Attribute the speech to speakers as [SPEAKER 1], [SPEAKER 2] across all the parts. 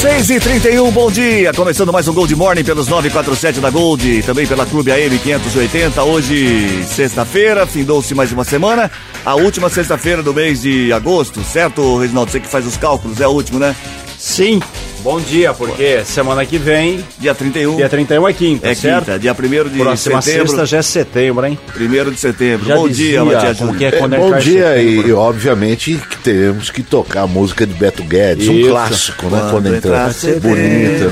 [SPEAKER 1] Seis e trinta e um, bom dia. Começando mais um Gold Morning pelos 947 da Gold, também pela Clube AM 580. Hoje, sexta-feira, findou-se mais uma semana. A última sexta-feira do mês de agosto, certo, Reginaldo? Você que faz os cálculos, é a última, né?
[SPEAKER 2] Sim. Bom dia, porque semana que vem,
[SPEAKER 1] Dia 31.
[SPEAKER 2] dia 31 é quinta,
[SPEAKER 1] é
[SPEAKER 2] certo?
[SPEAKER 1] quinta, dia 1 de
[SPEAKER 2] Próxima
[SPEAKER 1] setembro.
[SPEAKER 2] sexta já é setembro, hein?
[SPEAKER 1] 1 de setembro.
[SPEAKER 2] Já
[SPEAKER 1] bom
[SPEAKER 2] dizia,
[SPEAKER 1] dia, Matias Júnior.
[SPEAKER 2] é
[SPEAKER 3] É,
[SPEAKER 2] quando
[SPEAKER 3] bom dia
[SPEAKER 2] setembro.
[SPEAKER 3] e obviamente que teremos que tocar a música de Beto Guedes, um
[SPEAKER 2] Isso.
[SPEAKER 3] clássico, né?
[SPEAKER 1] Quando
[SPEAKER 3] Quando entra bonita,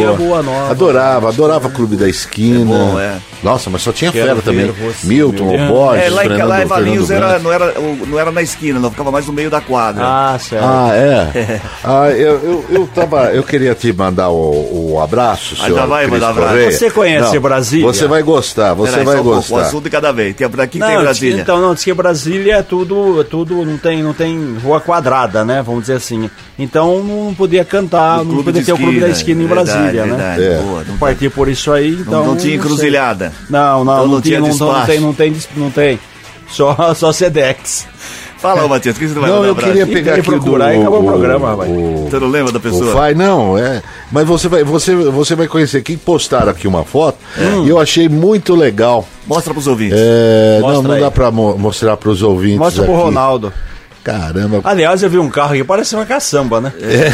[SPEAKER 2] e a
[SPEAKER 3] né?
[SPEAKER 2] Rua Nova.
[SPEAKER 3] Adorava, adorava Clube da Esquina.
[SPEAKER 1] É bom, é.
[SPEAKER 3] Nossa, mas só tinha
[SPEAKER 2] Quero
[SPEAKER 3] fera também.
[SPEAKER 2] você,
[SPEAKER 3] Milton. Borges,
[SPEAKER 1] É, lá em,
[SPEAKER 3] Fernando,
[SPEAKER 1] lá em Valinhos era, não, era, não era na esquina, não ficava mais no meio da quadra.
[SPEAKER 2] Ah, certo.
[SPEAKER 3] Ah, é? ah, eu, eu, eu tava. Eu queria te mandar o, o abraço, senhor.
[SPEAKER 1] Ainda vai mandar abraço.
[SPEAKER 2] Você conhece Brasília?
[SPEAKER 3] Você vai gostar, você
[SPEAKER 1] Peraí,
[SPEAKER 3] vai
[SPEAKER 1] um
[SPEAKER 3] gostar.
[SPEAKER 1] Um assunto de cada vez. Tem, aqui tem
[SPEAKER 2] Não,
[SPEAKER 1] Brasília.
[SPEAKER 2] então, não, diz que Brasília é tudo, é tudo não tem, não tem rua quadrada, né? Vamos dizer assim. Então não podia cantar,
[SPEAKER 1] O
[SPEAKER 2] não podia ter o clube da esquina em
[SPEAKER 1] verdade,
[SPEAKER 2] Brasília,
[SPEAKER 1] verdade,
[SPEAKER 2] né?
[SPEAKER 3] É.
[SPEAKER 1] boa, não,
[SPEAKER 2] Partir por isso aí, então.
[SPEAKER 1] não tinha
[SPEAKER 2] sei. Não, não,
[SPEAKER 1] Então
[SPEAKER 2] não,
[SPEAKER 1] não tinha
[SPEAKER 2] não, não tem, não tem, não tem. Só, só Sedex.
[SPEAKER 1] Fala, ô, Matias, o que você vai
[SPEAKER 3] Não,
[SPEAKER 1] mandar
[SPEAKER 3] eu queria pegar aqui
[SPEAKER 2] que procurar
[SPEAKER 3] do,
[SPEAKER 2] e acabou o programa, rapaz.
[SPEAKER 3] o,
[SPEAKER 1] Você não lembra da
[SPEAKER 3] O
[SPEAKER 1] pessoa?
[SPEAKER 3] Fai, não, é. Mas você vai, você, você vai conhecer. Quem postaram aqui uma foto e eu achei muito legal.
[SPEAKER 1] Mostra pros ouvintes.
[SPEAKER 3] É, não,
[SPEAKER 2] Mostra
[SPEAKER 3] não
[SPEAKER 2] aí.
[SPEAKER 3] dá pra mo- mostrar pros ouvintes.
[SPEAKER 2] Mostra pro
[SPEAKER 3] aqui.
[SPEAKER 2] Ronaldo.
[SPEAKER 3] Caramba.
[SPEAKER 2] Aliás, eu vi um carro aqui, parece uma caçamba, né?
[SPEAKER 3] É,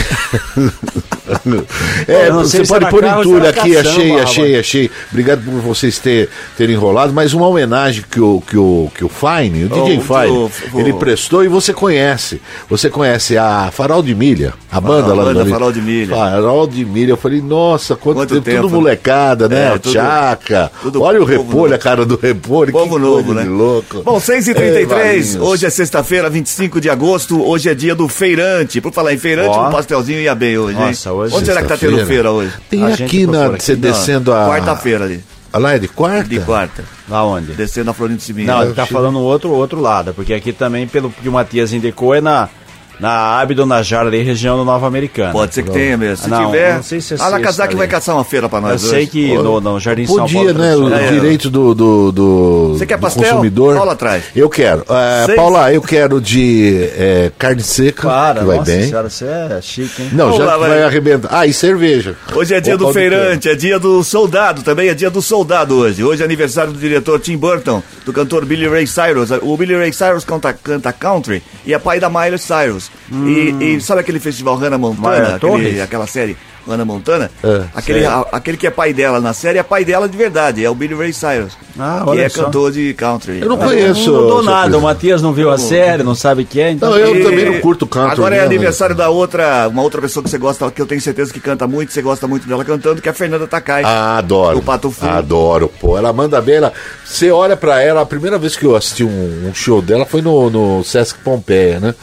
[SPEAKER 2] Sei
[SPEAKER 3] você pode pôr em tudo aqui,
[SPEAKER 2] caçamba,
[SPEAKER 3] achei,
[SPEAKER 2] rapaz.
[SPEAKER 3] achei, achei. Obrigado por vocês ter, terem enrolado, mas uma homenagem que o, que o, que o Fine, o DJ
[SPEAKER 1] o-
[SPEAKER 3] Fine,
[SPEAKER 1] o- o-
[SPEAKER 3] ele prestou e você conhece. Você conhece a Farol de Milha, a banda
[SPEAKER 1] a
[SPEAKER 3] lá
[SPEAKER 1] banda
[SPEAKER 3] do
[SPEAKER 1] Farol de Milha.
[SPEAKER 3] Farol de Milha. Eu falei, nossa, quanto,
[SPEAKER 1] Quanto
[SPEAKER 3] tempo,
[SPEAKER 1] tempo,
[SPEAKER 3] tudo
[SPEAKER 1] né?
[SPEAKER 3] molecada, né?
[SPEAKER 1] É, tudo-
[SPEAKER 3] Tchaca.
[SPEAKER 1] tudo
[SPEAKER 3] Olha o repolho, a cara do repolho.
[SPEAKER 1] Povo
[SPEAKER 3] que
[SPEAKER 1] novo, né?
[SPEAKER 3] louco.
[SPEAKER 1] Bom, 6h33,
[SPEAKER 3] Ei, Valinhos.
[SPEAKER 1] hoje é sexta-feira, 25 de agosto, hoje é dia do feirante. Por falar em feirante, um pastelzinho ia bem hoje, hein?
[SPEAKER 2] Hoje
[SPEAKER 1] Onde será que tá tendo feira hoje?
[SPEAKER 3] Tem
[SPEAKER 2] A
[SPEAKER 3] aqui na,
[SPEAKER 2] procura
[SPEAKER 3] você
[SPEAKER 2] aqui.
[SPEAKER 3] descendo a.
[SPEAKER 1] Quarta-feira ali,
[SPEAKER 3] Ah, Lá é de quarta?
[SPEAKER 1] de quarta.
[SPEAKER 2] Lá onde?
[SPEAKER 1] Descendo a Florinda Siminho.
[SPEAKER 2] Não, ele tá falando o outro, outro lado, porque aqui também, pelo que o Matias indicou, é na, na Abdo Najar, ali, região do Nova Americana.
[SPEAKER 1] Pode ser que tenha mesmo. Se
[SPEAKER 2] Não,
[SPEAKER 1] tiver,
[SPEAKER 2] não sei se é
[SPEAKER 1] a Nakazaki
[SPEAKER 2] sexta
[SPEAKER 1] vai caçar uma feira pra
[SPEAKER 2] Eu
[SPEAKER 1] nós
[SPEAKER 2] sei
[SPEAKER 1] hoje.
[SPEAKER 2] que no, no Jardim São Paulo...
[SPEAKER 3] Podia, né? O
[SPEAKER 1] É, é.
[SPEAKER 3] direito do, do, do,
[SPEAKER 1] Você quer
[SPEAKER 3] do
[SPEAKER 1] pastel?
[SPEAKER 3] consumidor.
[SPEAKER 1] Paula traz.
[SPEAKER 3] Eu quero. É. Paula, eu quero de é, carne seca,
[SPEAKER 2] Para,
[SPEAKER 3] que vai
[SPEAKER 2] nossa
[SPEAKER 3] bem.
[SPEAKER 2] senhora, você é chique, hein?
[SPEAKER 3] Não,
[SPEAKER 1] Vamos
[SPEAKER 3] já
[SPEAKER 1] lá,
[SPEAKER 3] que
[SPEAKER 1] vai.
[SPEAKER 3] vai arrebentar. Ah, e cerveja.
[SPEAKER 1] Hoje é dia do feirante, é dia do soldado, também é dia do soldado hoje. Hoje é aniversário do diretor Tim Burton, do cantor Billy Ray Cyrus. O Billy Ray Cyrus canta, canta country e é pai da Miley Cyrus. E, e sabe aquele festival Hannah Montana, aquele- aquela série Hannah Montana?
[SPEAKER 3] É,
[SPEAKER 1] aquele, a- aquele que é pai dela na série é pai dela de verdade, é o Billy Ray Cyrus,
[SPEAKER 2] Ah,
[SPEAKER 1] que
[SPEAKER 2] olha
[SPEAKER 1] é
[SPEAKER 2] só.
[SPEAKER 1] cantor de country.
[SPEAKER 3] Eu não
[SPEAKER 2] Não
[SPEAKER 3] conheço.
[SPEAKER 2] mudou
[SPEAKER 3] seu
[SPEAKER 2] nada, o. Matias não viu a série, não sabe quem é, então...
[SPEAKER 3] Não, eu
[SPEAKER 1] E
[SPEAKER 3] também não curto country.
[SPEAKER 1] Agora é
[SPEAKER 3] né,
[SPEAKER 1] aniversário da outra, uma outra pessoa que você gosta, que eu tenho certeza que canta muito, você gosta muito dela cantando, que é a Fernanda Takai.
[SPEAKER 3] Ah, adoro.
[SPEAKER 1] Do Pato Fu.
[SPEAKER 3] Adoro, pô. Ela manda bem. Ela, você olha pra ela, a primeira vez que eu assisti um, um show dela foi no, no Sesc Pompeia, né?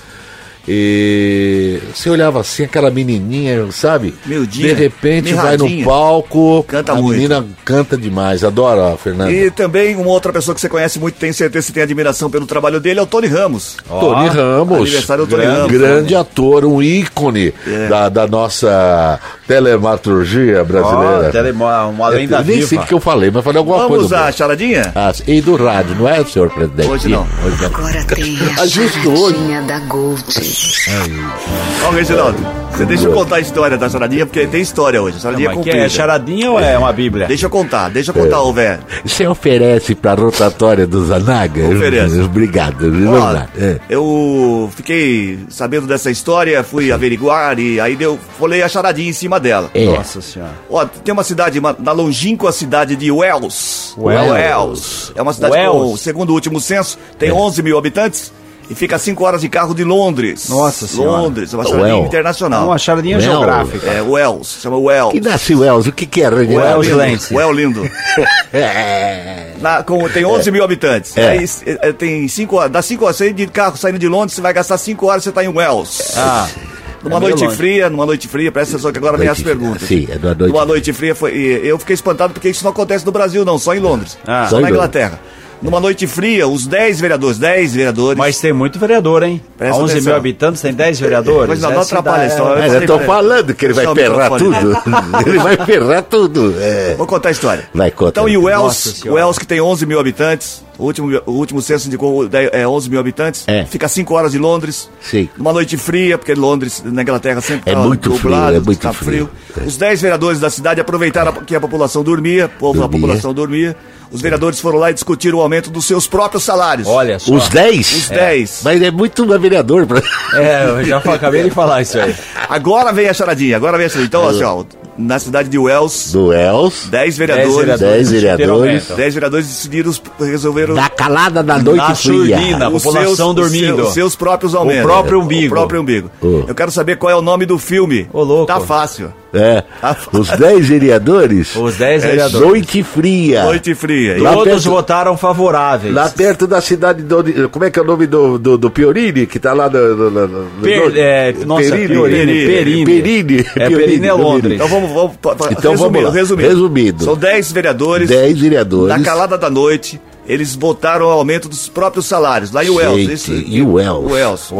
[SPEAKER 3] E você olhava assim, aquela menininha, sabe? De repente vai no palco.
[SPEAKER 1] Canta
[SPEAKER 3] a
[SPEAKER 1] muito.
[SPEAKER 3] menina canta demais. Adoro a Fernanda.
[SPEAKER 1] E também uma outra pessoa que você conhece muito, tenho certeza que tem admiração pelo trabalho dele, é o Tony Ramos.
[SPEAKER 3] Tony Ramos,
[SPEAKER 1] aniversário do Tony
[SPEAKER 3] grande,
[SPEAKER 1] Ramos.
[SPEAKER 3] grande ator, um ícone
[SPEAKER 1] É.
[SPEAKER 3] da, da nossa telematurgia brasileira.
[SPEAKER 2] Ó, tele- uma- uma lenda
[SPEAKER 3] eu nem sei
[SPEAKER 2] viva.
[SPEAKER 3] o que eu falei, mas falei alguma
[SPEAKER 1] Vamos
[SPEAKER 3] coisa.
[SPEAKER 1] à
[SPEAKER 3] boa.
[SPEAKER 1] charadinha?
[SPEAKER 3] Ah, e do rádio, não é, senhor presidente?
[SPEAKER 1] Hoje não.
[SPEAKER 3] Hoje não.
[SPEAKER 4] Agora tem a
[SPEAKER 3] justo hoje.
[SPEAKER 4] charadinha da Gold.
[SPEAKER 1] Ó, Reginaldo, você deixa eu contar a história da charadinha, porque tem história hoje. A charadinha
[SPEAKER 2] Mas
[SPEAKER 1] é
[SPEAKER 2] é
[SPEAKER 1] comprida.
[SPEAKER 2] charadinha ou é uma bíblia?
[SPEAKER 1] Deixa eu contar, deixa eu contar, ô velho.
[SPEAKER 3] Você oferece pra rotatória do Zanaga?
[SPEAKER 1] Ofereço.
[SPEAKER 3] Obrigado. Vamos
[SPEAKER 1] Ó,
[SPEAKER 3] lá. É.
[SPEAKER 1] Eu fiquei sabendo dessa história, fui averiguar e aí deu, falei a charadinha em cima dela.
[SPEAKER 3] É.
[SPEAKER 2] Nossa senhora.
[SPEAKER 1] Ó, tem uma cidade, uma, na longínqua cidade de Wells.
[SPEAKER 2] Wells.
[SPEAKER 1] Wells. É uma cidade
[SPEAKER 2] Wells.
[SPEAKER 1] com, segundo o último censo, tem 11 mil habitantes e fica a 5 horas de carro de Londres.
[SPEAKER 2] Nossa Senhora.
[SPEAKER 1] Londres, é uma charadinha
[SPEAKER 3] Wells.
[SPEAKER 2] É
[SPEAKER 1] internacional.
[SPEAKER 2] uma charadinha
[SPEAKER 3] Não.
[SPEAKER 2] geográfica.
[SPEAKER 1] É, Wells, chama Wells.
[SPEAKER 3] Que nasce Wells, o que que é,
[SPEAKER 2] Wells Lance.
[SPEAKER 1] Well lindo.
[SPEAKER 3] É.
[SPEAKER 1] Na- com- tem 11 mil habitantes.
[SPEAKER 3] É.
[SPEAKER 1] Aí é, tem 5 horas, dá 5 horas, você de carro saindo de Londres, você vai gastar 5 horas, você tá em Wells.
[SPEAKER 2] Ah,
[SPEAKER 1] Numa
[SPEAKER 2] é
[SPEAKER 1] noite
[SPEAKER 2] longe.
[SPEAKER 1] fria, numa noite fria, presta atenção que agora vem as
[SPEAKER 3] Noite-
[SPEAKER 1] perguntas.
[SPEAKER 3] Sim, é numa noite-
[SPEAKER 1] Numa noite fria, foi, e eu fiquei espantado porque isso não acontece no Brasil, não, só em Londres.
[SPEAKER 2] Ah.
[SPEAKER 1] só
[SPEAKER 3] Só
[SPEAKER 1] na
[SPEAKER 3] Londres.
[SPEAKER 1] Numa noite fria, os 10 vereadores, 10 vereadores.
[SPEAKER 2] Mas tem muito vereador, hein?
[SPEAKER 1] Presta
[SPEAKER 2] 11
[SPEAKER 1] atenção.
[SPEAKER 2] mil habitantes, tem 10 vereadores.
[SPEAKER 1] Mas não, não
[SPEAKER 2] Essa
[SPEAKER 1] atrapalha a
[SPEAKER 2] dá-
[SPEAKER 1] história.
[SPEAKER 3] Mas eu tô falando que ele vai
[SPEAKER 1] microfone.
[SPEAKER 3] tudo. ele vai ferrar tudo. É.
[SPEAKER 1] Vou contar a história.
[SPEAKER 3] Vai, conta.
[SPEAKER 1] Então, e o Wells, o Wells que tem 11 mil habitantes, o último, o último censo indicou é, 11 mil habitantes,
[SPEAKER 3] É.
[SPEAKER 1] fica 5 horas de Londres,
[SPEAKER 3] Sim.
[SPEAKER 1] numa noite fria, porque Londres, na Inglaterra, sempre
[SPEAKER 3] É
[SPEAKER 1] tá
[SPEAKER 3] muito
[SPEAKER 1] nublado,
[SPEAKER 3] frio, é muito
[SPEAKER 1] tá
[SPEAKER 3] frio.
[SPEAKER 1] Os 10 vereadores da cidade aproveitaram que a população dormia, o povo da população dormia, os vereadores foram lá e discutiram o aumento dos seus próprios salários.
[SPEAKER 2] Olha só.
[SPEAKER 3] Os 10?
[SPEAKER 1] Os 10.
[SPEAKER 3] Mas é muito vereador. Pra...
[SPEAKER 2] É, eu já acabei de falar isso aí.
[SPEAKER 1] Agora vem a charadinha, agora vem a charadinha. Então, assim, ó, na cidade de Wells,
[SPEAKER 3] Do Els.
[SPEAKER 1] 10 vereadores,
[SPEAKER 3] 10 vereadores.
[SPEAKER 1] 10 vereadores decidiram, resolveram
[SPEAKER 3] Da calada da noite
[SPEAKER 2] Na
[SPEAKER 3] fria.
[SPEAKER 2] surdina. A
[SPEAKER 1] os
[SPEAKER 2] população
[SPEAKER 1] seus,
[SPEAKER 2] dormindo.
[SPEAKER 1] Os seus, os seus próprios aumentos.
[SPEAKER 2] próprio umbigo.
[SPEAKER 1] O próprio umbigo.
[SPEAKER 3] Oh.
[SPEAKER 1] Eu quero saber qual é o nome do filme.
[SPEAKER 2] Ô, louco.
[SPEAKER 1] Tá fácil.
[SPEAKER 3] É. Os 10 vereadores.
[SPEAKER 2] Os 10
[SPEAKER 1] É,
[SPEAKER 2] vereadores.
[SPEAKER 3] Noite fria.
[SPEAKER 1] Noite fria.
[SPEAKER 3] Lá
[SPEAKER 2] Todos
[SPEAKER 3] perto-
[SPEAKER 2] votaram favoráveis.
[SPEAKER 3] Lá perto da cidade do. Como é que é o nome do, do, do Piorini? Que tá lá no. no, no, no-
[SPEAKER 2] Per- é, nossa,
[SPEAKER 3] Perini.
[SPEAKER 2] Perini, Perini.
[SPEAKER 3] Perini.
[SPEAKER 2] É, Perini é Londres.
[SPEAKER 1] Então vamos, vamos
[SPEAKER 3] Então vamos lá.
[SPEAKER 1] resumindo.
[SPEAKER 3] Resumindo.
[SPEAKER 1] São 10 vereadores.
[SPEAKER 3] 10 vereadores.
[SPEAKER 1] Na calada da noite, eles votaram o aumento dos próprios salários. Lá em Wells.
[SPEAKER 3] Gente,
[SPEAKER 1] isso-
[SPEAKER 3] e o Wells?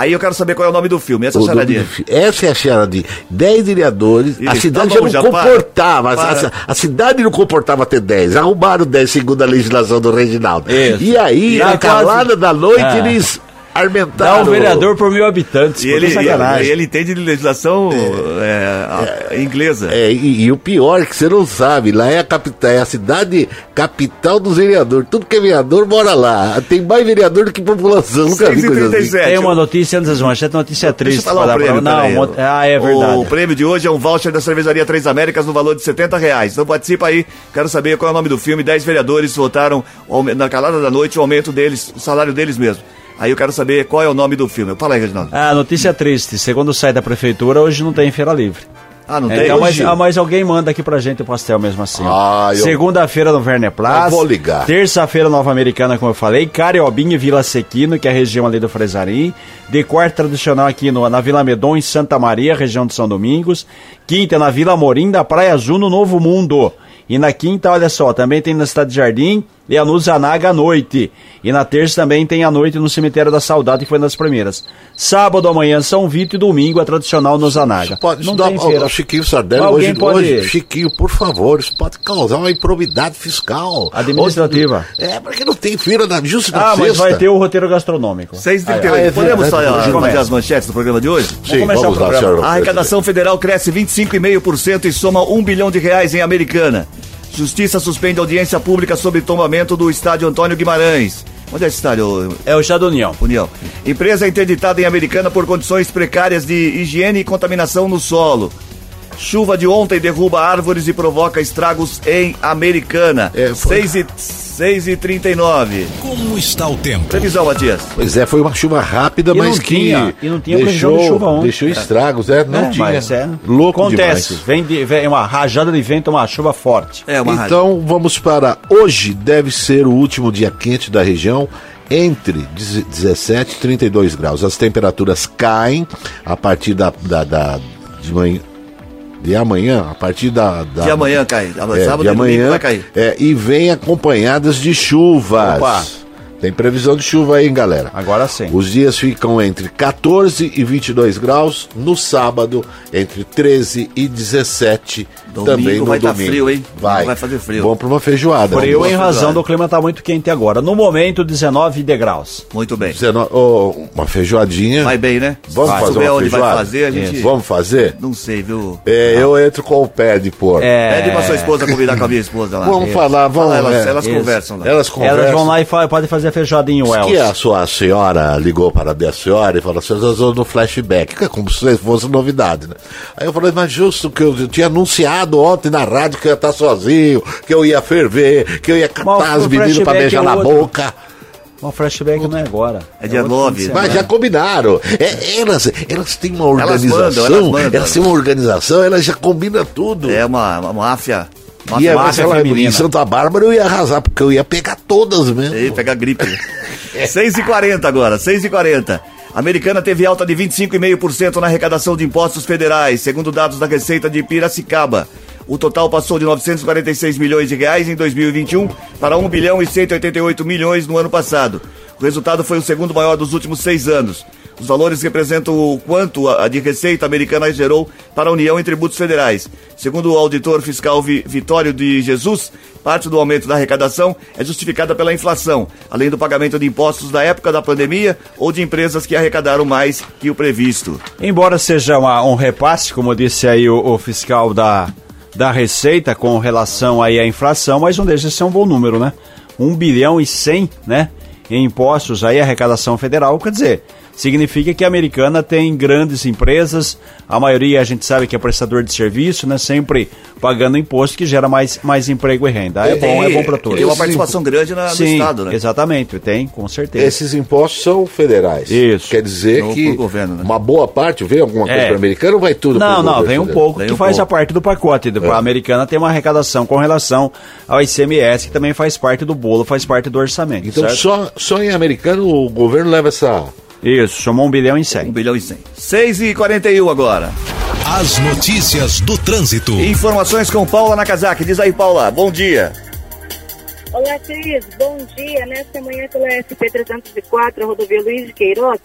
[SPEAKER 1] Aí eu quero saber qual é o nome do filme. Essa charadinha.
[SPEAKER 3] nome do fi- Essa é a charadinha. 10 vereadores. a
[SPEAKER 1] Isso,
[SPEAKER 3] cidade
[SPEAKER 1] tá
[SPEAKER 3] já
[SPEAKER 1] bom,
[SPEAKER 3] não
[SPEAKER 1] já para.
[SPEAKER 3] comportava. a-
[SPEAKER 1] Para.
[SPEAKER 3] A, a cidade não comportava ter 10. Arrumaram 10 segundo a legislação do Reginaldo.
[SPEAKER 2] Isso.
[SPEAKER 3] E aí,
[SPEAKER 2] Já
[SPEAKER 3] na calada da noite,
[SPEAKER 2] É.
[SPEAKER 3] eles
[SPEAKER 2] Dá
[SPEAKER 3] armentaram.
[SPEAKER 2] um vereador por mil habitantes.
[SPEAKER 1] E ele,
[SPEAKER 2] sacanagem.
[SPEAKER 1] e ele entende de legislação é, a- inglesa.
[SPEAKER 3] É, e, e o pior é que você não sabe, lá é a capital, é a cidade capital dos vereadores. Tudo que é vereador mora lá. Tem mais vereador do que população. Nunca vi coisa assim.
[SPEAKER 1] 6h37.
[SPEAKER 2] Tem uma notícia antes das manchetes, notícia triste.
[SPEAKER 1] Deixa eu falar o
[SPEAKER 2] pra-
[SPEAKER 1] prêmio,
[SPEAKER 2] Não, mo- ah, é verdade.
[SPEAKER 1] O prêmio de hoje é um voucher da cervejaria Três Américas no valor de 70 reais. Então participa aí, quero saber qual é o nome do filme. 10 vereadores votaram na calada da noite o aumento deles, o salário deles mesmo. Aí eu quero saber qual é o nome do filme. Fala aí, Reginaldo.
[SPEAKER 2] Ah, notícia triste. Segundo site da prefeitura, hoje não tem feira livre.
[SPEAKER 1] Ah, não
[SPEAKER 2] É,
[SPEAKER 1] tem?
[SPEAKER 2] então, mas, ah, mas alguém manda aqui pra gente o pastel mesmo assim.
[SPEAKER 3] Ah, eu-
[SPEAKER 2] Segunda-feira no Werner Plaza.
[SPEAKER 3] Eu vou ligar.
[SPEAKER 2] Terça-feira Nova Americana, como eu falei. Cariobinha e Vila Sequino, que é a região ali do Fresarim. De quarta tradicional aqui no, na Vila Medon, em Santa Maria, região de São Domingos. Quinta na Vila Morim, da Praia Azul, no Novo Mundo. E na quinta, olha só, também tem na Cidade de Jardim e a no Zanaga à noite. E na terça também tem a noite no Cemitério da Saudade, que foi nas primeiras. Sábado amanhã, São Vito e domingo a tradicional no Zanaga.
[SPEAKER 3] Pode, isso
[SPEAKER 2] não
[SPEAKER 3] dá,
[SPEAKER 2] tem feira.
[SPEAKER 3] Chiquinho Sardelli,
[SPEAKER 2] Alguém
[SPEAKER 3] hoje,
[SPEAKER 2] pode-
[SPEAKER 3] hoje, Chiquinho, por favor, isso pode causar uma improbidade fiscal.
[SPEAKER 2] Administrativa.
[SPEAKER 3] Hoje- é, porque não tem feira na, justo na
[SPEAKER 2] Ah, mas
[SPEAKER 3] sexta.
[SPEAKER 2] vai ter o roteiro gastronômico.
[SPEAKER 1] 6h38.
[SPEAKER 3] Ah, é
[SPEAKER 1] Podemos falar,
[SPEAKER 3] hoje
[SPEAKER 1] fazer as manchetes do programa de hoje?
[SPEAKER 3] Sim,
[SPEAKER 2] começar
[SPEAKER 3] vamos
[SPEAKER 2] o
[SPEAKER 3] lá,
[SPEAKER 2] programa.
[SPEAKER 3] senhor.
[SPEAKER 1] A arrecadação federal cresce 25,5% e soma 1 bilhão de reais em Americana. Justiça suspende audiência pública sobre tombamento do estádio Antônio Guimarães. Onde é esse estádio,
[SPEAKER 2] É o da União.
[SPEAKER 1] União? Empresa interditada em Americana por condições precárias de higiene e contaminação no solo. Chuva de ontem derruba árvores e provoca estragos em Americana.
[SPEAKER 3] É, foi-
[SPEAKER 1] 6 e, 6 e 39.
[SPEAKER 5] Como está o tempo?
[SPEAKER 1] Previsão, Matias.
[SPEAKER 3] Pois é, foi uma chuva rápida,
[SPEAKER 2] E
[SPEAKER 3] mas
[SPEAKER 2] não
[SPEAKER 3] que
[SPEAKER 2] tinha- e não tinha
[SPEAKER 3] deixou,
[SPEAKER 2] de chuva ontem.
[SPEAKER 3] deixou estragos, é, não
[SPEAKER 2] É,
[SPEAKER 3] tinha.
[SPEAKER 2] mas é.
[SPEAKER 3] Louco
[SPEAKER 2] Acontece.
[SPEAKER 3] demais.
[SPEAKER 2] Vem, de, vem uma rajada de vento, uma chuva forte.
[SPEAKER 1] É uma.
[SPEAKER 3] Então vamos para hoje deve ser o último dia quente da região entre 17 e 32 graus. As temperaturas caem a partir da, da, da- de manhã de amanhã, a partir da, da
[SPEAKER 1] De amanhã cai.
[SPEAKER 3] é,
[SPEAKER 1] Sábado
[SPEAKER 3] de
[SPEAKER 1] e
[SPEAKER 3] amanhã
[SPEAKER 1] vai cair.
[SPEAKER 3] é, e vem acompanhadas de chuvas.
[SPEAKER 2] Opa.
[SPEAKER 3] Tem previsão de chuva aí, hein, galera.
[SPEAKER 2] Agora sim.
[SPEAKER 3] Os dias ficam entre 14 e 22 graus, no sábado entre 13 e 17,
[SPEAKER 1] Domingo
[SPEAKER 3] também no
[SPEAKER 1] vai tá
[SPEAKER 3] domingo.
[SPEAKER 1] frio, hein?
[SPEAKER 3] Vai.
[SPEAKER 1] Vai fazer frio.
[SPEAKER 3] Bom para uma feijoada.
[SPEAKER 2] Frio em razão do clima estar muito quente agora. No momento, 19 degraus.
[SPEAKER 1] Muito bem.
[SPEAKER 3] 19 oh, uma feijoadinha.
[SPEAKER 1] Vai bem, né?
[SPEAKER 3] Vamos
[SPEAKER 1] Se
[SPEAKER 3] fazer uma
[SPEAKER 1] onde vai
[SPEAKER 3] feijoada?
[SPEAKER 1] fazer, a gente...
[SPEAKER 3] Vamos fazer?
[SPEAKER 1] Não sei, viu?
[SPEAKER 3] É, eu entro com o pé de porco.
[SPEAKER 2] É,
[SPEAKER 1] Pede pra sua esposa convidar com a minha esposa lá.
[SPEAKER 3] Vamos falar, vamos.
[SPEAKER 1] Fala, elas,
[SPEAKER 3] é,
[SPEAKER 1] elas
[SPEAKER 2] Isso.
[SPEAKER 1] conversam lá.
[SPEAKER 3] Elas conversam.
[SPEAKER 2] Elas vão lá e fa- podem fazer a feijoada em Wells.
[SPEAKER 3] que a sua senhora ligou para a minha senhora e falou assim, nós vamos no flashback, que é como se fosse novidade, né? Aí eu falei, mas justo que eu tinha anunciado ontem na rádio que eu ia estar sozinho, que eu ia ferver, que eu ia
[SPEAKER 2] Mas
[SPEAKER 3] catar as meninas para
[SPEAKER 2] flashback
[SPEAKER 3] beijar
[SPEAKER 2] é
[SPEAKER 3] na
[SPEAKER 2] outro.
[SPEAKER 3] boca.
[SPEAKER 2] O flashback não é agora.
[SPEAKER 1] É dia
[SPEAKER 2] outro
[SPEAKER 1] nove.
[SPEAKER 2] fim de
[SPEAKER 3] Mas já combinaram. É, elas, elas têm uma
[SPEAKER 1] Elas
[SPEAKER 3] organização,
[SPEAKER 1] mandam,
[SPEAKER 3] elas,
[SPEAKER 1] elas mandam.
[SPEAKER 3] têm uma organização, elas já combinam tudo.
[SPEAKER 1] É uma, uma máfia.
[SPEAKER 3] e
[SPEAKER 1] Máfia,
[SPEAKER 3] é,
[SPEAKER 2] máfia
[SPEAKER 3] ela-
[SPEAKER 2] feminina.
[SPEAKER 3] em Santa Bárbara eu ia arrasar, porque eu ia pegar todas mesmo.
[SPEAKER 1] Ei, pega gripe. 6h40 agora, 6h40. A Americana teve alta de 25,5% na arrecadação de impostos federais, segundo dados da Receita de Piracicaba. O total passou de 946 milhões de reais em 2021 para 1 bilhão e 188 milhões no ano passado. O resultado foi o segundo maior dos últimos seis anos. Os valores representam o quanto a de receita americana gerou para a União em tributos federais. Segundo o auditor fiscal Vitório de Jesus, parte do aumento da arrecadação é justificada pela inflação, além do pagamento de impostos da época da pandemia ou de empresas que arrecadaram mais que o previsto.
[SPEAKER 2] Embora seja uma, um repasse, como disse aí o, o fiscal da, da Receita com relação aí à inflação, mas não deixa de ser um bom número, né? 1 bilhão e 100, né? Em impostos aí, arrecadação federal, quer dizer, significa que a americana tem grandes empresas, a maioria a gente sabe que é prestador de serviço, né? Sempre pagando imposto que gera mais, mais emprego e renda. É, bom, é bom para todos.
[SPEAKER 1] Tem uma participação grande na,
[SPEAKER 2] Sim,
[SPEAKER 1] no Estado, né?
[SPEAKER 2] Exatamente, tem, com certeza.
[SPEAKER 3] Esses impostos são federais.
[SPEAKER 2] Isso.
[SPEAKER 3] Quer dizer
[SPEAKER 1] No-
[SPEAKER 3] que
[SPEAKER 1] governo, né?
[SPEAKER 3] uma boa parte vem alguma coisa
[SPEAKER 2] É.
[SPEAKER 3] para americano ou vai tudo
[SPEAKER 2] Não, não,
[SPEAKER 3] governo
[SPEAKER 2] vem um pouco
[SPEAKER 1] Vem
[SPEAKER 2] que
[SPEAKER 1] um
[SPEAKER 2] faz
[SPEAKER 1] pouco.
[SPEAKER 2] a parte do pacote. A americana tem uma arrecadação com relação ao ICMS, que também faz parte do bolo, faz parte do orçamento.
[SPEAKER 3] Então
[SPEAKER 2] certo?
[SPEAKER 3] só, só em americano o governo leva essa.
[SPEAKER 2] Isso, somou um bilhão e
[SPEAKER 1] 1
[SPEAKER 2] cem.
[SPEAKER 1] bilhão e 100. 6 e 41 agora.
[SPEAKER 5] As notícias do trânsito.
[SPEAKER 1] Informações com Paula Nakazaki. Diz aí, Paula. Bom dia.
[SPEAKER 4] Olá, Cris. Bom dia. Nesta manhã, pela SP-304, rodovia Luiz de Queiroz,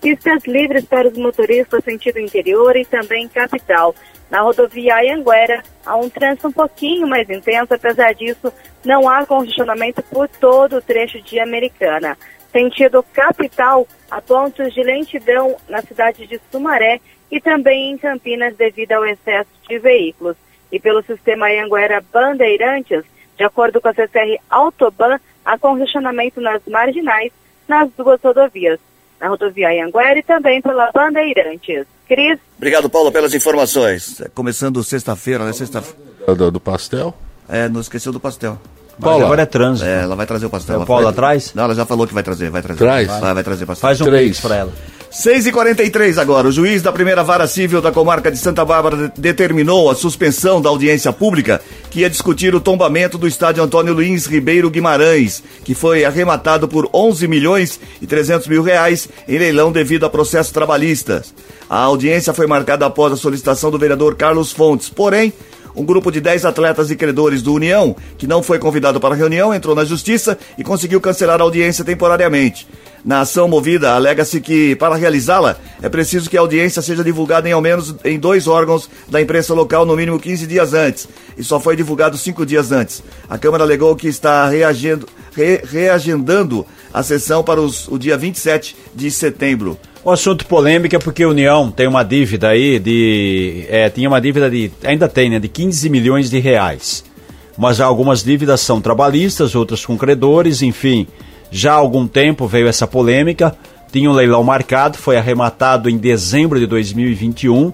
[SPEAKER 4] pistas livres para os motoristas sentido interior e também capital. Na rodovia Anhanguera, há um trânsito um pouquinho mais intenso, apesar disso, não há congestionamento por todo o trecho de Americana. Sentido capital, há pontos de lentidão na cidade de Sumaré e também em Campinas devido ao excesso de veículos. E pelo sistema Anhanguera Bandeirantes, de acordo com a CCR Autoban, há congestionamento nas marginais nas duas rodovias, na rodovia Anhanguera e também pela Bandeirantes. Cris,
[SPEAKER 1] Obrigado, Paula, pelas informações. É, Começando sexta-feira, né? Sexta
[SPEAKER 3] Do, do pastel?
[SPEAKER 1] É, não esqueceu do pastel.
[SPEAKER 3] Paula.
[SPEAKER 2] agora é trânsito.
[SPEAKER 1] É, ela vai trazer o pastel.
[SPEAKER 2] É Paula traz?
[SPEAKER 1] Não, ela já falou que vai trazer, vai trazer.
[SPEAKER 3] Traz?
[SPEAKER 1] Vai, vai trazer pastel.
[SPEAKER 2] Faz um
[SPEAKER 3] Três.
[SPEAKER 2] pix pra ela.
[SPEAKER 1] 6 e 43 agora. O juiz da primeira vara civil da comarca de Santa Bárbara de- determinou a suspensão da audiência pública que ia discutir o tombamento do estádio Antônio Luiz Ribeiro Guimarães, que foi arrematado por 11 milhões e 300 mil reais em leilão devido a processos trabalhistas. A audiência foi marcada após a solicitação do vereador Carlos Fontes. Porém, um grupo de 10 atletas e credores do União, que não foi convidado para a reunião, entrou na justiça e conseguiu cancelar a audiência temporariamente. Na ação movida, alega-se que, para realizá-la, é preciso que a audiência seja divulgada em ao menos em dois órgãos da imprensa local, no mínimo 15 dias antes, e só foi divulgado cinco dias antes. A Câmara alegou que está reagendo, re- reagendando a sessão para os- o dia 27 de setembro.
[SPEAKER 2] O assunto polêmico é porque a União tem uma dívida aí de. É, tinha uma dívida de. Ainda tem, né? De 15 milhões de reais. Mas algumas dívidas são trabalhistas, outras com credores, enfim. Já há algum tempo veio essa polêmica. Tinha um leilão marcado, foi arrematado em dezembro de 2021.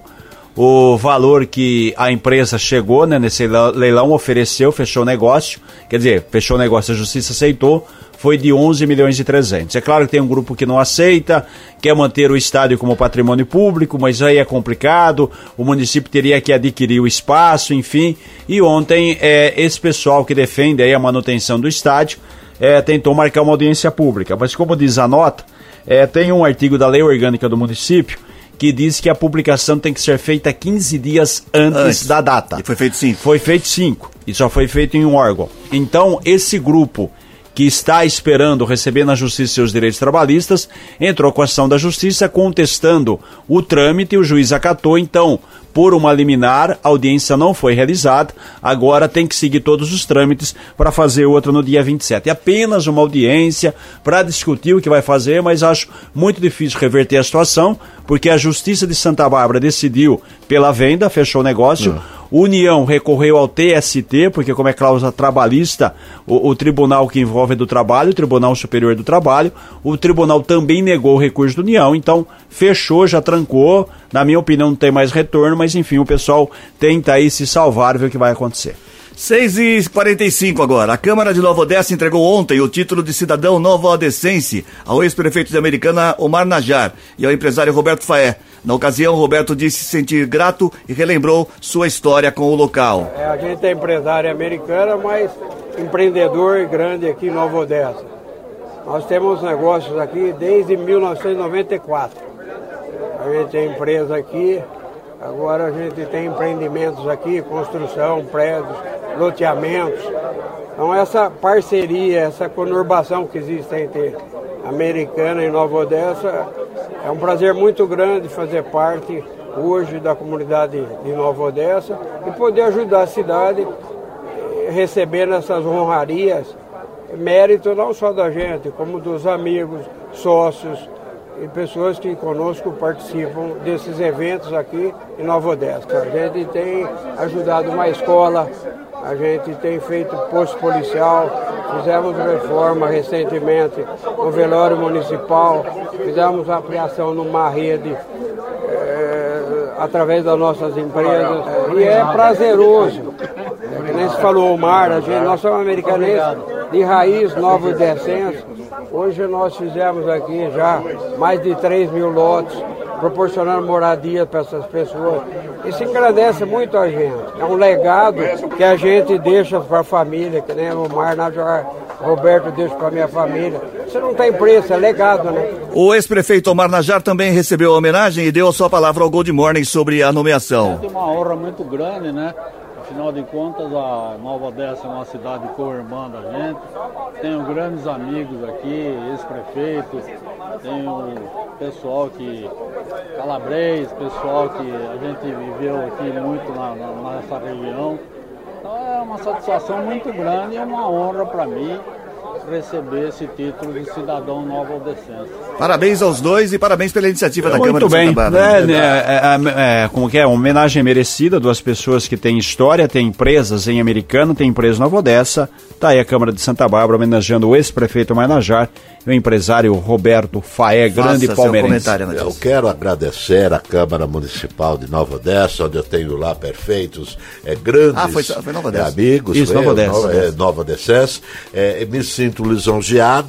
[SPEAKER 2] O valor que a empresa chegou né, nesse leilão- ofereceu, fechou o negócio. Quer dizer, fechou o negócio, a justiça aceitou foi de 11 milhões e 300. É claro que tem um grupo que não aceita, quer manter o estádio como patrimônio público, mas aí é complicado, o município teria que adquirir o espaço, enfim. E ontem, é, esse pessoal que defende aí a manutenção do estádio é, tentou marcar uma audiência pública. Mas como diz a nota, é, tem um artigo da lei orgânica do município que diz que a publicação tem que ser feita 15 dias antes,
[SPEAKER 1] Antes.
[SPEAKER 2] da data.
[SPEAKER 1] E foi feito cinco.
[SPEAKER 2] Foi feito cinco. E só foi feito em um órgão. Então, esse grupo que está esperando receber na justiça seus direitos trabalhistas, entrou com a ação da justiça contestando o trâmite, o juiz acatou, então, por uma liminar, a audiência não foi realizada, agora tem que seguir todos os trâmites para fazer outra no dia 27. É apenas uma audiência para discutir o que vai fazer, mas acho muito difícil reverter a situação, porque a Justiça de Santa Bárbara decidiu pela venda, fechou o negócio. União recorreu ao TST, porque como é cláusula trabalhista, o, o tribunal que envolve do trabalho, o Tribunal Superior do Trabalho, o tribunal também negou o recurso da União, então fechou, já trancou. Na minha opinião, não tem mais retorno, mas enfim, o pessoal tenta aí se salvar, ver o que vai acontecer.
[SPEAKER 1] 6 e 45 agora. A Câmara de Nova Odessa entregou ontem o título de cidadão nova-odessense ao ex-prefeito de Americana, Omar Najar, e ao empresário Roberto Faé. Na ocasião, Roberto disse se sentir grato e relembrou sua história com o local.
[SPEAKER 6] É, a gente é empresário americana, mas empreendedor grande aqui em Nova Odessa. Nós temos negócios aqui desde 1994. A gente tem empresa aqui Agora a gente tem empreendimentos aqui, construção, prédios, loteamentos. Então essa parceria, essa conurbação que existe entre Americana e Nova Odessa, é um prazer muito grande fazer parte hoje da comunidade de Nova Odessa e poder ajudar a cidade eh, recebendo essas honrarias, mérito não só da gente, como dos amigos, sócios, e pessoas que conosco participam desses eventos aqui em Nova Odessa. A gente tem ajudado uma escola, a gente tem feito posto policial, fizemos reforma recentemente no velório municipal, fizemos ampliação numa rede é, através das nossas empresas. E é prazeroso. É, nem se falou o mar, a gente, nós somos americanos de raiz nova descenso. Hoje nós fizemos aqui já mais de 3 mil lotes, proporcionando moradia para essas pessoas. Isso engrandece muito a gente. É um legado que a gente deixa para a família, que nem o Mar Najar, Roberto deixa para a minha família. Isso não tem preço, é legado, né?
[SPEAKER 1] O ex-prefeito Omar Najar também recebeu a homenagem e deu a sua palavra ao Gold Morning sobre a nomeação.
[SPEAKER 7] É uma honra muito grande, né? Afinal de contas, a Nova Odessa é uma cidade co-irmã da gente. Tenho grandes amigos aqui, ex-prefeitos, tenho pessoal que. calabrês, pessoal que a gente viveu aqui muito na, na, nessa região. Então é uma satisfação muito grande e uma honra para mim receber esse título de cidadão nova odescense.
[SPEAKER 1] Parabéns aos dois e parabéns pela iniciativa da
[SPEAKER 2] Muito
[SPEAKER 1] Câmara
[SPEAKER 2] bem.
[SPEAKER 1] de Santa Bárbara.
[SPEAKER 2] né, né, é, é, como que é? Uma homenagem merecida, duas pessoas que têm história, têm empresas em Americano, tem empresa em Nova Odessa. Tá aí a Câmara de Santa Bárbara homenageando o ex-prefeito Mainajar e o empresário Roberto Faé, grande
[SPEAKER 1] Faça seu
[SPEAKER 2] palmeirense.
[SPEAKER 3] Eu quero agradecer à Câmara Municipal de Nova Odessa, onde eu tenho lá perfeitos, é, grandes
[SPEAKER 1] Ah, foi- foi Nova
[SPEAKER 3] é,
[SPEAKER 1] Odessa.
[SPEAKER 3] amigos.
[SPEAKER 2] Isso,
[SPEAKER 3] é,
[SPEAKER 2] Nova Odessa.
[SPEAKER 3] Nova, é, Nova Odessense. É, me sinto lisonjeado.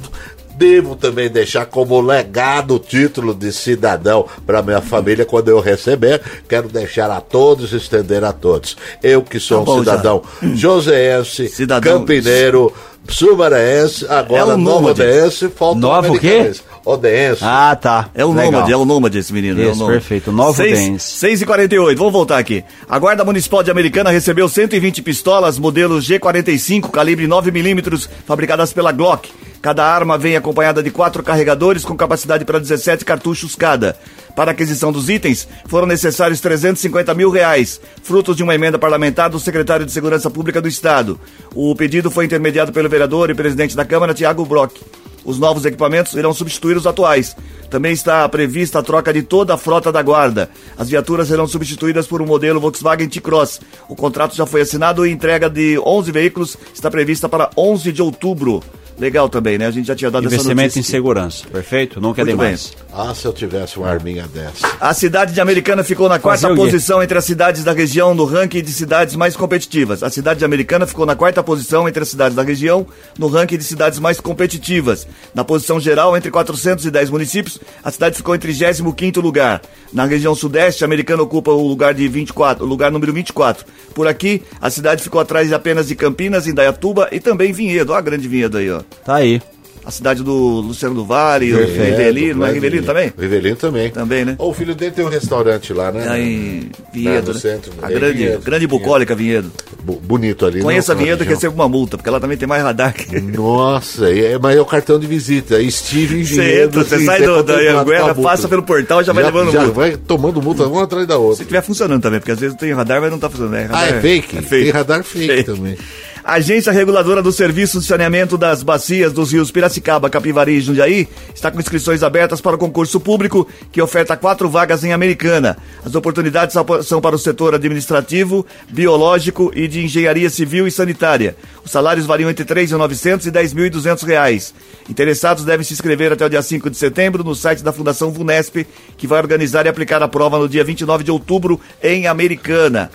[SPEAKER 3] Devo também deixar como legado o título de cidadão para minha família quando eu receber. Quero deixar a todos, estender a todos. Eu que sou
[SPEAKER 1] Tá
[SPEAKER 3] um
[SPEAKER 1] bom, já.
[SPEAKER 3] cidadão joseense,
[SPEAKER 1] Cidadão-
[SPEAKER 3] campineiro, sumarense, agora
[SPEAKER 1] É um
[SPEAKER 3] Nova
[SPEAKER 1] nômade.
[SPEAKER 3] Odense, falta
[SPEAKER 2] Nova o quê?
[SPEAKER 3] Odense.
[SPEAKER 2] Ah, tá.
[SPEAKER 1] É o
[SPEAKER 2] Legal.
[SPEAKER 1] nômade, é o nômade esse menino. é o
[SPEAKER 2] Isso,
[SPEAKER 1] nômade.
[SPEAKER 2] perfeito, Novo
[SPEAKER 1] Seis-
[SPEAKER 2] Dense.
[SPEAKER 1] 6 e 48 vamos voltar aqui. A Guarda Municipal de Americana recebeu 120 pistolas modelo G45, calibre 9mm, fabricadas pela Glock. Cada arma vem acompanhada de quatro carregadores com capacidade para 17 cartuchos cada. Para aquisição dos itens, foram necessários 350 mil reais, frutos de uma emenda parlamentar do secretário de Segurança Pública do Estado. O pedido foi intermediado pelo vereador e presidente da Câmara, Tiago Brock. Os novos equipamentos irão substituir os atuais. Também está prevista a troca de toda a frota da guarda. As viaturas serão substituídas por um modelo Volkswagen T-Cross. O contrato já foi assinado e entrega de 11 veículos está prevista para 11 de outubro. Legal também, né? A gente já tinha dado essa
[SPEAKER 2] Investimento em
[SPEAKER 1] notícia.
[SPEAKER 2] segurança, perfeito? Nunca é
[SPEAKER 1] Muito bem.
[SPEAKER 2] demais.
[SPEAKER 3] Ah, se eu tivesse uma arminha dessa.
[SPEAKER 1] A cidade de Americana ficou na quarta
[SPEAKER 2] Fazer
[SPEAKER 1] posição entre as cidades da região no ranking de cidades mais competitivas. A cidade de Americana ficou na quarta posição entre as cidades da região no ranking de cidades mais competitivas. Na posição geral, entre 410 municípios, a cidade ficou em 35º lugar. Na região sudeste, a Americana ocupa o lugar de 24, o lugar número 24. Por aqui, a cidade ficou atrás apenas de Campinas, Indaiatuba e também Vinhedo. Olha a grande Vinhedo aí, ó.
[SPEAKER 2] Tá aí.
[SPEAKER 1] A cidade do Luciano do Vale, o Rivelino, não é
[SPEAKER 3] grande
[SPEAKER 1] Rivelino também?
[SPEAKER 3] Rivelino também.
[SPEAKER 1] Também, né?
[SPEAKER 3] Ô, o filho dele tem um restaurante lá, né?
[SPEAKER 1] Aí,
[SPEAKER 3] Né,
[SPEAKER 1] Vinhedo,
[SPEAKER 3] no
[SPEAKER 1] né?
[SPEAKER 3] centro,
[SPEAKER 1] A
[SPEAKER 3] é,
[SPEAKER 1] grande,
[SPEAKER 3] Vinhedo,
[SPEAKER 1] grande bucólica Vinhedo.
[SPEAKER 3] Bonito ali.
[SPEAKER 1] Conheça a Vinhedo que recebe uma multa, porque ela também tem mais radar que...
[SPEAKER 3] Nossa, é, mas é o cartão de visita. Estive em
[SPEAKER 1] Você
[SPEAKER 3] Vinhedo.
[SPEAKER 1] entra, você
[SPEAKER 3] sim,
[SPEAKER 1] sai
[SPEAKER 3] você é
[SPEAKER 1] do- da Anguera, passa pelo portal e já vai levando
[SPEAKER 3] já
[SPEAKER 1] multa.
[SPEAKER 3] vai tomando multa uma atrás da outra.
[SPEAKER 1] Se tiver funcionando também, porque às vezes tem radar, mas não tá funcionando. né?
[SPEAKER 3] Ah,
[SPEAKER 1] Radar
[SPEAKER 3] é fake?
[SPEAKER 1] É fake.
[SPEAKER 3] Tem radar fake,
[SPEAKER 1] Fake.
[SPEAKER 3] também.
[SPEAKER 1] Agência Reguladora do Serviço de Saneamento das Bacias dos Rios Piracicaba, Capivari e Jundiaí está com inscrições abertas para o concurso público que oferta quatro vagas em Americana. As oportunidades são para o setor administrativo, biológico e de engenharia civil e sanitária. Os salários variam entre R$ 3.900 e 10.200 reais. Interessados devem se inscrever até o dia 5 de setembro no site da Fundação VUNESP, que vai organizar e aplicar a prova no dia 29 de outubro em Americana.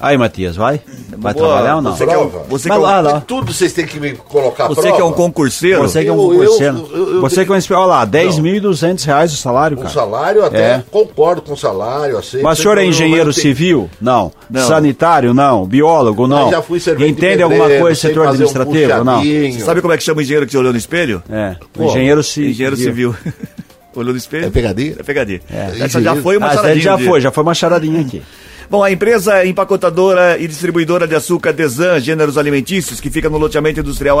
[SPEAKER 2] Aí, Matias, vai? Vai
[SPEAKER 1] Boa,
[SPEAKER 2] trabalhar ou não?
[SPEAKER 1] Você que é um,
[SPEAKER 3] Prova.
[SPEAKER 1] você que é um-
[SPEAKER 2] lá, lá.
[SPEAKER 3] Tudo vocês têm que me colocar
[SPEAKER 1] você
[SPEAKER 3] prova.
[SPEAKER 1] que é um concurseiro.
[SPEAKER 2] Você que é um
[SPEAKER 3] Eu-
[SPEAKER 2] concurseiro.
[SPEAKER 3] eu- eu- eu
[SPEAKER 2] Você que é um Olha lá, 10.200 reais o salário,
[SPEAKER 3] Com
[SPEAKER 2] cara.
[SPEAKER 3] salário até
[SPEAKER 2] É.
[SPEAKER 3] concordo com salário, aceito.
[SPEAKER 2] Mas o senhor é engenheiro civil? Não.
[SPEAKER 1] Não.
[SPEAKER 2] Sanitário? Não. Biólogo? Não.
[SPEAKER 3] já fui servente
[SPEAKER 2] Entende
[SPEAKER 3] de
[SPEAKER 2] alguma coisa do setor
[SPEAKER 3] fazer um
[SPEAKER 2] administrativo? não.
[SPEAKER 3] puxadinho.
[SPEAKER 1] Sabe como é que chama o engenheiro que te olhou no espelho?
[SPEAKER 2] É.
[SPEAKER 3] Pô,
[SPEAKER 2] engenheiro, ci-
[SPEAKER 1] Engenheiro civil. Olhou no espelho?
[SPEAKER 3] É pegadinha?
[SPEAKER 1] É pegadinha.
[SPEAKER 2] É.
[SPEAKER 1] Essa já foi uma
[SPEAKER 2] vezes
[SPEAKER 1] charadinha.
[SPEAKER 2] já foi, já foi uma charadinha aqui.
[SPEAKER 1] Bom, a empresa empacotadora e distribuidora de açúcar Desan Gêneros Alimentícios, que fica no loteamento industrial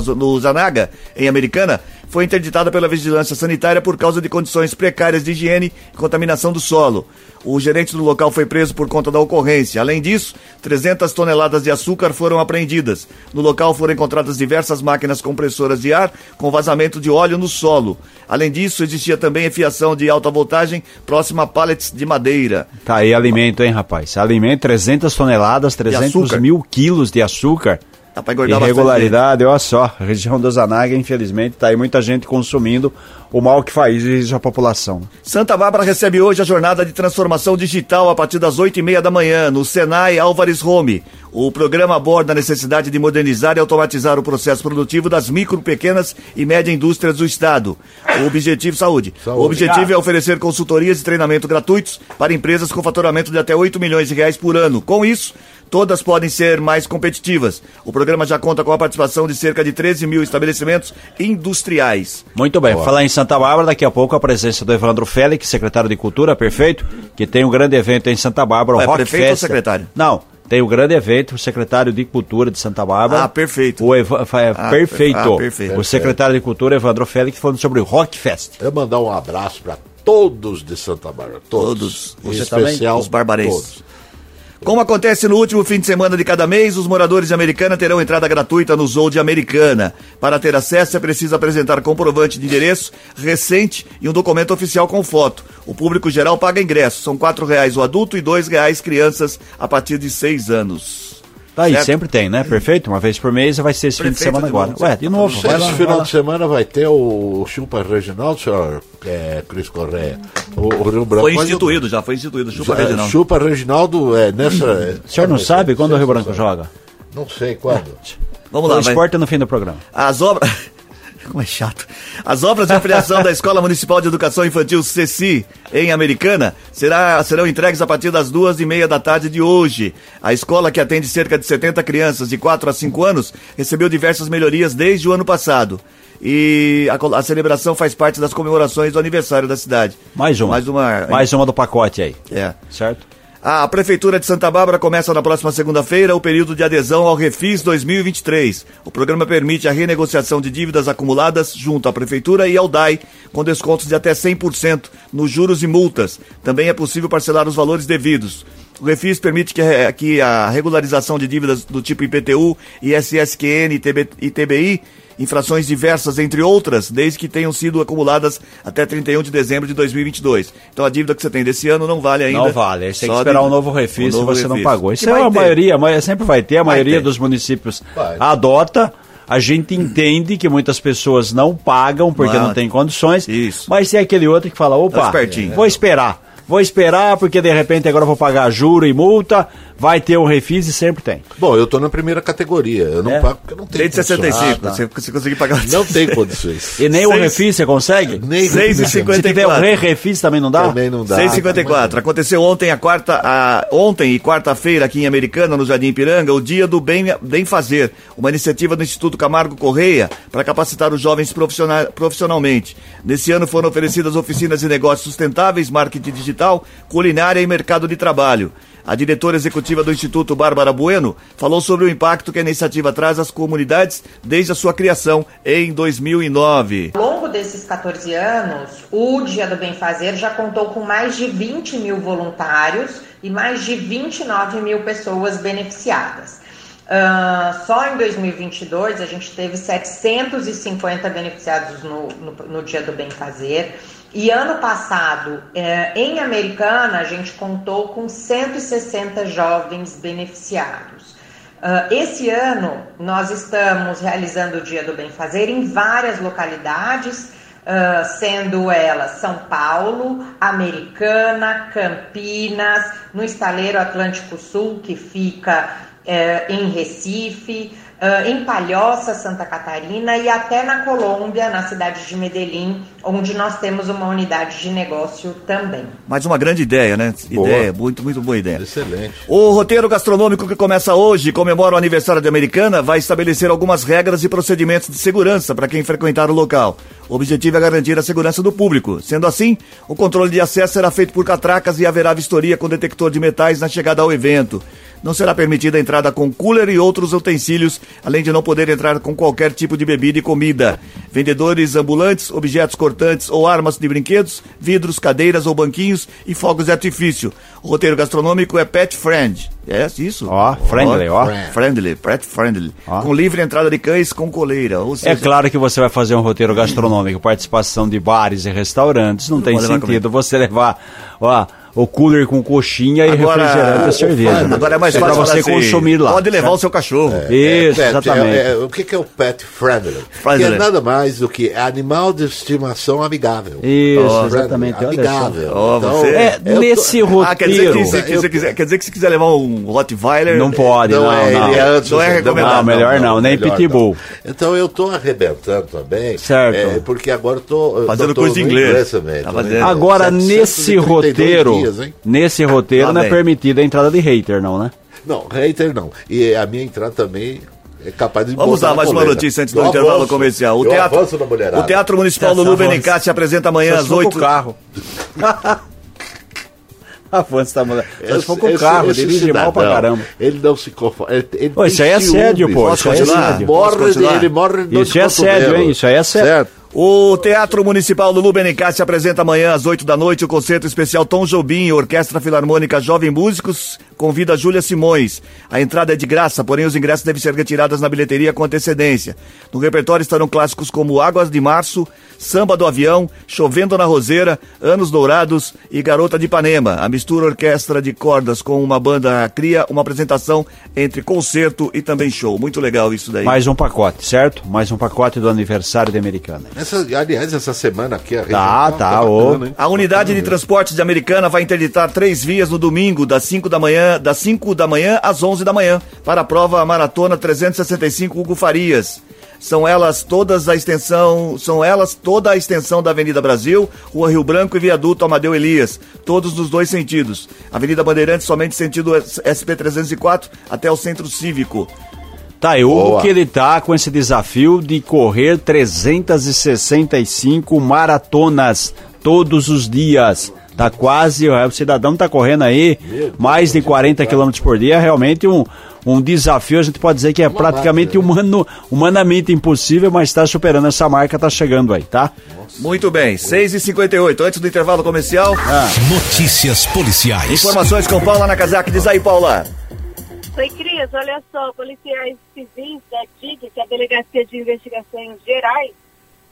[SPEAKER 1] zo- no Zanaga, em Americana, foi interditada pela Vigilância Sanitária por causa de condições precárias de higiene e contaminação do solo. O gerente do local foi preso por conta da ocorrência. Além disso, 300 toneladas de açúcar foram apreendidas. No local foram encontradas diversas máquinas compressoras de ar com vazamento de óleo no solo. Além disso, existia também fiação de alta voltagem próxima a pallets de madeira.
[SPEAKER 2] Tá aí alimento, hein, rapaz? Alimento, 300 toneladas, 300
[SPEAKER 1] açúcar.
[SPEAKER 2] mil quilos de açúcar.
[SPEAKER 1] Dá pra engordar
[SPEAKER 2] Irregularidade, olha só. A região do Zanaga, infelizmente, tá aí muita gente consumindo o mal que faz a população.
[SPEAKER 1] Santa Bárbara recebe hoje a jornada de transformação digital a partir das 8 e meia da manhã no Senai Álvares Home. O programa aborda a necessidade de modernizar e automatizar o processo produtivo das micro, pequenas e média indústrias do Estado. O objetivo, saúde.
[SPEAKER 3] Saúde.
[SPEAKER 1] O objetivo é oferecer consultorias e treinamento gratuitos para empresas com faturamento de até 8 milhões de reais por ano. Com isso, todas podem ser mais competitivas. O programa já conta com a participação de cerca de 13 mil estabelecimentos industriais.
[SPEAKER 2] Muito bem, vou falar em Santa Bárbara, daqui a pouco a presença do Evandro Félix, secretário de Cultura, perfeito, que tem um grande evento em Santa Bárbara, o
[SPEAKER 1] É
[SPEAKER 2] Rock
[SPEAKER 1] prefeito ou
[SPEAKER 2] Fest.
[SPEAKER 1] secretário?
[SPEAKER 2] Não, tem o grande evento, o secretário de Cultura de Santa Bárbara.
[SPEAKER 1] Ah, perfeito.
[SPEAKER 2] O Eva- fa-
[SPEAKER 1] Ah,
[SPEAKER 2] perfeito.
[SPEAKER 1] ah, perfeito.
[SPEAKER 2] O secretário de Cultura, Evandro Félix, falando sobre o Rock Fest.
[SPEAKER 3] Eu mandar um abraço para todos de Santa Bárbara. Todos.
[SPEAKER 1] Todos.
[SPEAKER 3] Em
[SPEAKER 1] Você também?
[SPEAKER 3] especial,
[SPEAKER 1] Os barbarenses.
[SPEAKER 3] todos.
[SPEAKER 1] Como acontece no último fim de semana de cada mês, os moradores de Americana terão entrada gratuita no Zoo de Americana. Para ter acesso, é preciso apresentar comprovante de endereço recente e um documento oficial com foto. O público geral paga ingresso. São quatro reais o adulto e dois reais crianças a partir de seis anos.
[SPEAKER 2] Tá aí,
[SPEAKER 1] Certo?
[SPEAKER 2] sempre tem, né? Perfeito? Uma vez por mês vai ser esse fim de
[SPEAKER 1] Prefeito
[SPEAKER 2] semana
[SPEAKER 1] de
[SPEAKER 2] agora. Ué, de novo, vai lá.
[SPEAKER 3] Esse
[SPEAKER 2] vai
[SPEAKER 3] final
[SPEAKER 2] lá.
[SPEAKER 3] de semana vai ter o Chupa Regional, senhor é, Cris Correia. O, o Rio Branco.
[SPEAKER 1] Foi
[SPEAKER 3] vai-
[SPEAKER 1] instituído já, foi instituído. Chupa
[SPEAKER 3] Já,
[SPEAKER 1] Regional.
[SPEAKER 3] Chupa Reginaldo é nessa.
[SPEAKER 2] O senhor não sabe quando o Rio Branco joga?
[SPEAKER 3] Não sei quando.
[SPEAKER 1] Vamos
[SPEAKER 2] O
[SPEAKER 1] lá, vai.
[SPEAKER 2] esporte é no fim do programa.
[SPEAKER 1] As obras. Como é chato. As obras de ampliação da Escola Municipal de Educação Infantil CECI, em Americana, será, serão entregues a partir das duas e meia da tarde de hoje. A escola, que atende cerca de 70 crianças de 4 a 5 anos, recebeu diversas melhorias desde o ano passado. E a, a celebração faz parte das comemorações do aniversário da cidade.
[SPEAKER 2] Mais uma.
[SPEAKER 1] Mais uma.
[SPEAKER 2] Mais uma do pacote aí.
[SPEAKER 1] É.
[SPEAKER 2] Certo?
[SPEAKER 1] A Prefeitura de Santa Bárbara começa na próxima segunda-feira o período de adesão ao Refis 2023. O programa permite a renegociação de dívidas acumuladas junto à Prefeitura e ao DAI, com descontos de até 100% nos juros e multas. Também é possível parcelar os valores devidos. O Refis permite que, a- que a regularização de dívidas do tipo IPTU, ISSQN e TBI infrações diversas, entre outras, desde que tenham sido acumuladas até 31 de dezembro de 2022. Então a dívida que você tem desse ano não vale ainda.
[SPEAKER 2] Não vale, aí você tem que
[SPEAKER 1] Só
[SPEAKER 2] esperar
[SPEAKER 1] de-
[SPEAKER 2] um novo refis
[SPEAKER 1] um
[SPEAKER 2] se você não
[SPEAKER 1] refis.
[SPEAKER 2] pagou.
[SPEAKER 1] Que
[SPEAKER 2] Isso é
[SPEAKER 1] vai
[SPEAKER 2] a
[SPEAKER 1] ter.
[SPEAKER 2] maioria, mas sempre vai ter, a
[SPEAKER 1] Vai
[SPEAKER 2] maioria
[SPEAKER 1] ter.
[SPEAKER 2] dos municípios
[SPEAKER 3] Vai.
[SPEAKER 2] adota. A gente entende que muitas pessoas não pagam porque
[SPEAKER 1] Não,
[SPEAKER 2] não tem condições,
[SPEAKER 1] isso.
[SPEAKER 2] mas tem aquele outro que fala,
[SPEAKER 1] Tá
[SPEAKER 2] opa,
[SPEAKER 1] espertinho.
[SPEAKER 2] vou esperar. Vou esperar porque de repente agora eu vou pagar juro e multa, vai ter um refis e sempre tem.
[SPEAKER 3] Bom, eu tô na primeira categoria. Eu não
[SPEAKER 2] É.
[SPEAKER 3] pago porque eu não tenho
[SPEAKER 1] Desde
[SPEAKER 3] condições.
[SPEAKER 1] 65,
[SPEAKER 2] Ah, tá.
[SPEAKER 1] você, você conseguir pagar.
[SPEAKER 3] Não tem condições.
[SPEAKER 2] E nem o
[SPEAKER 1] Seis-
[SPEAKER 2] refis você consegue?
[SPEAKER 3] Nem
[SPEAKER 1] Seis e
[SPEAKER 2] Se tiver o
[SPEAKER 1] 54.
[SPEAKER 2] re-refis também não dá?
[SPEAKER 3] Também não dá.
[SPEAKER 1] 654. Aconteceu ontem a quarta, a, ontem e quarta-feira aqui em Americana, no Jardim Ipiranga, o dia do bem, bem fazer, uma iniciativa do Instituto Camargo Correia para capacitar os jovens profissional, profissionalmente. Nesse ano foram oferecidas oficinas de negócios sustentáveis, marketing digital, culinária e mercado de trabalho. A diretora executiva do Instituto, Bárbara Bueno, falou sobre o impacto que a iniciativa traz às comunidades desde a sua criação em 2009.
[SPEAKER 8] Ao longo desses 14 anos, o Dia do Bem Fazer já contou com mais de 20 mil voluntários e mais de 29 mil pessoas beneficiadas. Ah, só em 2022 a gente teve 750 beneficiados no, no, no Dia do Bem Fazer. E ano passado, eh, em Americana, a gente contou com 160 jovens beneficiados. Ah, esse ano, nós estamos realizando o Dia do Bem Fazer em várias localidades, ah, sendo elas São Paulo, Americana, Campinas, no Estaleiro Atlântico Sul, que fica eh, em Recife, uh, em Palhoça, Santa Catarina e até na Colômbia, na cidade de Medellín, onde nós temos uma unidade de negócio também.
[SPEAKER 1] Mais uma grande ideia, né?
[SPEAKER 3] Boa.
[SPEAKER 1] Ideia, muito, muito boa ideia.
[SPEAKER 3] Excelente.
[SPEAKER 1] O roteiro gastronômico que começa hoje e comemora o aniversário da Americana vai estabelecer algumas regras e procedimentos de segurança para quem frequentar o local. O objetivo é garantir a segurança do público. Sendo assim, o controle de acesso será feito por catracas e haverá vistoria com detector de metais na chegada ao evento. Não será permitida a entrada com cooler e outros utensílios, além de não poder entrar com qualquer tipo de bebida e comida. Vendedores ambulantes, objetos cortantes ou armas de brinquedos, vidros, cadeiras ou banquinhos e fogos de artifício. O roteiro gastronômico é pet friend. É isso?
[SPEAKER 2] Ó, friendly, ó.
[SPEAKER 1] Friendly, pet friendly.
[SPEAKER 2] Ó.
[SPEAKER 1] Com livre entrada de cães com coleira. Ou seja,
[SPEAKER 2] É claro que você vai fazer um roteiro gastronômico, participação de bares e restaurantes, não, tem
[SPEAKER 1] pode levar
[SPEAKER 2] sentido você levar ó, o cooler com coxinha e
[SPEAKER 1] Agora,
[SPEAKER 2] refrigerante
[SPEAKER 1] o-
[SPEAKER 2] e cerveja. né?
[SPEAKER 1] Agora é mais
[SPEAKER 2] é pra
[SPEAKER 1] fácil
[SPEAKER 2] você
[SPEAKER 1] falar assim,
[SPEAKER 2] consumir lá.
[SPEAKER 1] Pode levar
[SPEAKER 2] certo?
[SPEAKER 1] o seu cachorro.
[SPEAKER 2] Isso,
[SPEAKER 3] É, pet,
[SPEAKER 2] exatamente.
[SPEAKER 3] é- é- o que, que é o pet friendly?
[SPEAKER 1] Friendly.
[SPEAKER 3] Que é nada mais do que animal de estimação amigável.
[SPEAKER 2] Isso,
[SPEAKER 3] Friendly,
[SPEAKER 2] exatamente. Só.
[SPEAKER 3] Amigável.
[SPEAKER 1] Ó, você-
[SPEAKER 2] É,
[SPEAKER 3] eu tô-
[SPEAKER 2] nesse
[SPEAKER 1] Ah, quer dizer, que
[SPEAKER 2] roteiro.
[SPEAKER 1] se, você quiser, quer dizer que se quiser levar um Rottweiler...
[SPEAKER 2] Não pode, não,
[SPEAKER 3] Não, é,
[SPEAKER 2] não.
[SPEAKER 3] ele é antes,
[SPEAKER 1] Não é recomendado.
[SPEAKER 2] Não, melhor não, nem pitbull.
[SPEAKER 3] Então eu tô arrebentando também.
[SPEAKER 2] Certo.
[SPEAKER 3] É, porque agora eu tô.
[SPEAKER 1] Fazendo
[SPEAKER 3] tô
[SPEAKER 1] curso de inglês.
[SPEAKER 3] também.
[SPEAKER 1] Tá fazendo.
[SPEAKER 2] Agora, nesse
[SPEAKER 3] 732
[SPEAKER 2] roteiro,
[SPEAKER 3] dias, hein?
[SPEAKER 2] nesse roteiro não é permitida a entrada de hater, não, né?
[SPEAKER 3] Não, hater não. E a minha entrada também é capaz de
[SPEAKER 1] Vamos dar mais uma notícia antes
[SPEAKER 3] Eu
[SPEAKER 1] do intervalo
[SPEAKER 3] avanço,
[SPEAKER 1] comercial. O
[SPEAKER 3] eu
[SPEAKER 1] teatro,
[SPEAKER 3] avanço
[SPEAKER 1] o Teatro Municipal Lulu
[SPEAKER 2] Avança.
[SPEAKER 1] Benicati se apresenta amanhã às 8
[SPEAKER 2] carro. Avança da mulher. Só se for com o carro,
[SPEAKER 3] esse
[SPEAKER 2] dirige mal pra caramba.
[SPEAKER 3] Ele não se conforma. Ele, ele
[SPEAKER 2] Pô, isso aí é assédio, pô,
[SPEAKER 1] Posso
[SPEAKER 2] isso aí é assédio.
[SPEAKER 3] Morre ele morre
[SPEAKER 2] Isso é assédio, hein? Isso aí é assédio.
[SPEAKER 3] Certo.
[SPEAKER 1] O Teatro Municipal Lulu Benicati apresenta amanhã às 8 da noite o concerto especial Tom Jobim, Orquestra Filarmônica Jovem Músicos, convida Júlia Simões. A entrada é de graça, porém os ingressos devem ser retirados na bilheteria com antecedência. No repertório estarão clássicos como Águas de Março, Samba do Avião, Chovendo na Roseira, Anos Dourados e Garota de Ipanema. A mistura orquestra de cordas com uma banda cria uma apresentação entre concerto e também show. Muito legal isso daí.
[SPEAKER 2] Mais um pacote, certo? Mais um pacote do aniversário da Americana.
[SPEAKER 3] Essa, aliás, essa semana aqui a região
[SPEAKER 2] Tá, tá, ô.
[SPEAKER 3] bacana, hein?
[SPEAKER 1] A unidade de transportes de Americana vai interditar três vias no domingo, das 5 da manhã, das 5 da manhã às 11 da manhã, para a prova maratona 365 Hugo Farias. São elas todas a extensão, são elas toda a extensão da Avenida Brasil, Rua Rio Branco e Viaduto Amadeu Elias, todos nos dois sentidos. Avenida Bandeirantes somente sentido SP 304 até o Centro Cívico.
[SPEAKER 2] Tá, e o
[SPEAKER 3] Boa.
[SPEAKER 2] que ele tá com esse desafio de correr 365 maratonas todos os dias. Tá quase, o cidadão tá correndo aí mais de 40 km por dia, é realmente um, um desafio, a gente pode dizer que é praticamente humano, humanamente impossível, mas está superando essa marca, tá chegando aí, tá?
[SPEAKER 1] Muito bem, 6h58, antes do intervalo comercial,
[SPEAKER 5] Notícias policiais.
[SPEAKER 1] informações com Paula Nakazaki. Diz aí, Paula.
[SPEAKER 4] Oi, Cris, olha só, policiais civis da DIG, que é a Delegacia de Investigações Gerais,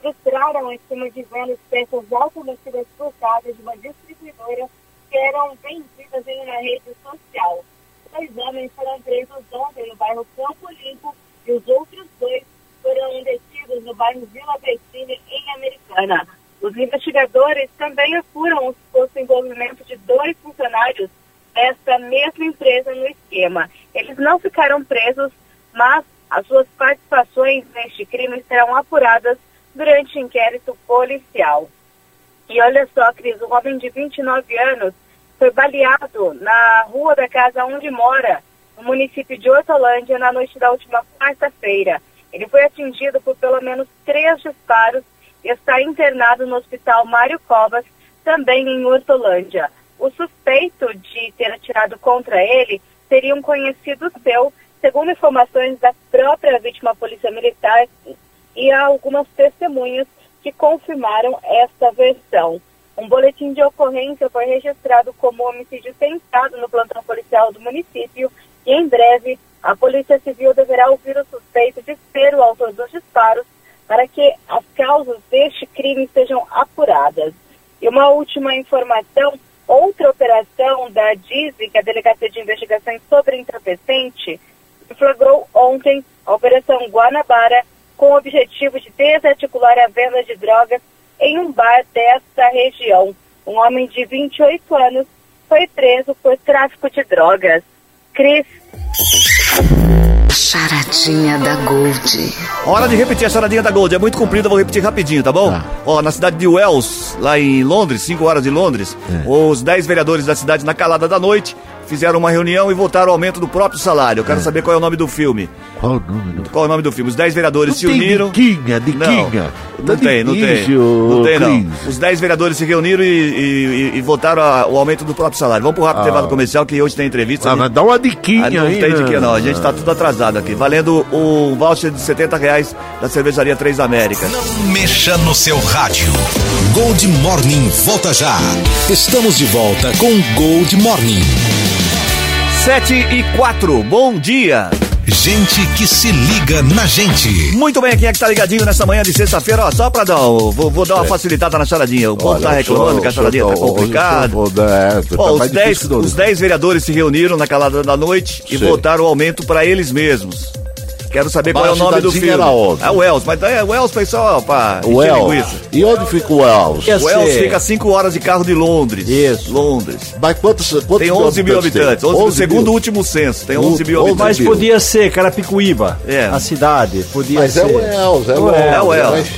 [SPEAKER 4] frustraram a estima de venda de peças automotivas furtadas de uma distribuidora que eram vendidas em uma rede social. Dois homens foram presos ontem no bairro Campo Limpo e os outros dois foram detidos no bairro Vila Bertini, em Americana. Os investigadores também apuram o suposto envolvimento de dois funcionários desta mesma empresa no esquema. Eles não ficaram presos, mas as suas participações neste crime serão apuradas durante inquérito policial. E olha só, Cris, um homem de 29 anos foi baleado na rua da casa onde mora, no município de Hortolândia, na noite da última quarta-feira. Ele foi atingido por pelo menos três disparos e está internado no hospital Mário Covas, também em Hortolândia. O suspeito de ter atirado contra ele seria um conhecido seu, segundo informações da própria vítima polícia militar e algumas testemunhas que confirmaram esta versão. Um boletim de ocorrência foi registrado como homicídio tentado no plantão policial do município e em breve a Polícia Civil deverá ouvir o suspeito de ser o autor dos disparos para que as causas deste crime sejam apuradas. E uma última informação, outra operação da DISE, que é a Delegacia de Investigações sobre Entorpecente, flagrou ontem a Operação Guanabara com o objetivo de desarticular a venda de drogas em um bar desta região. Um homem de 28 anos foi preso por tráfico de drogas. Cris,
[SPEAKER 9] Charadinha da Gold.
[SPEAKER 1] Hora de repetir a charadinha da Gold. É muito comprida, vou repetir rapidinho, tá bom? Ó, na cidade de Wells, lá em Londres, 5 horas de Londres, os 10 vereadores da cidade, na calada da noite, fizeram uma reunião e votaram o aumento do próprio salário. Eu quero saber qual é o nome do filme.
[SPEAKER 3] Qual o nome? do-
[SPEAKER 1] Qual é o nome do filme? Os 10 vereadores
[SPEAKER 3] Não
[SPEAKER 1] se
[SPEAKER 3] tem
[SPEAKER 1] uniram.
[SPEAKER 3] diquinha, diquinha.
[SPEAKER 1] Não,
[SPEAKER 3] Tá
[SPEAKER 1] não tem, não tem. Não tem, não.
[SPEAKER 3] Cris.
[SPEAKER 1] Os 10 vereadores se reuniram e, e- e- e votaram a- o aumento do próprio salário. Vamos pro rápido
[SPEAKER 3] Ah.
[SPEAKER 1] intervalo comercial que hoje tem entrevista.
[SPEAKER 3] Ah,
[SPEAKER 1] gente-
[SPEAKER 3] mas dá uma diquinha
[SPEAKER 1] ah, não
[SPEAKER 3] aí,
[SPEAKER 1] tem
[SPEAKER 3] né?
[SPEAKER 1] de que não, a gente tá tudo atrasado aqui. Valendo o voucher de 70 reais da cervejaria Três Américas.
[SPEAKER 5] Não mexa no seu rádio. Gold Morning volta já. Estamos de volta com Gold Morning.
[SPEAKER 1] 7 e 4, bom dia.
[SPEAKER 5] Gente que se liga na gente.
[SPEAKER 1] Muito bem, quem é que tá ligadinho nessa manhã de sexta-feira? Ó, só pra dar, um- vou, vou dar uma facilitada na charadinha. O povo tá reclamando que a charadinha tá complicada.
[SPEAKER 3] é, tá
[SPEAKER 1] Ó, os
[SPEAKER 3] mais
[SPEAKER 1] 10,
[SPEAKER 3] difícil do-
[SPEAKER 1] os 10 vereadores se reuniram na calada da noite e
[SPEAKER 3] Sim.
[SPEAKER 1] votaram o aumento pra eles mesmos. Quero saber qual
[SPEAKER 3] Mas
[SPEAKER 1] é o nome do filme.
[SPEAKER 3] era onde?
[SPEAKER 1] É o Wells, mas é, o Wells foi só pra
[SPEAKER 3] Wells.
[SPEAKER 1] linguiça.
[SPEAKER 3] E onde fica o Wells?
[SPEAKER 1] O Wells
[SPEAKER 2] ser-
[SPEAKER 1] fica a 5 horas de carro de Londres.
[SPEAKER 2] Isso.
[SPEAKER 1] Londres.
[SPEAKER 3] Mas quantos, quantos
[SPEAKER 1] Tem 11 mil habitantes. 11,
[SPEAKER 3] 11
[SPEAKER 1] segundo o último censo, tem 11 mil habitantes.
[SPEAKER 2] Mas podia ser Carapicuíba,
[SPEAKER 1] É.
[SPEAKER 2] a cidade. Podia
[SPEAKER 3] Mas
[SPEAKER 2] ser.
[SPEAKER 3] é o Wells, é o
[SPEAKER 2] O
[SPEAKER 3] Wells.
[SPEAKER 1] É o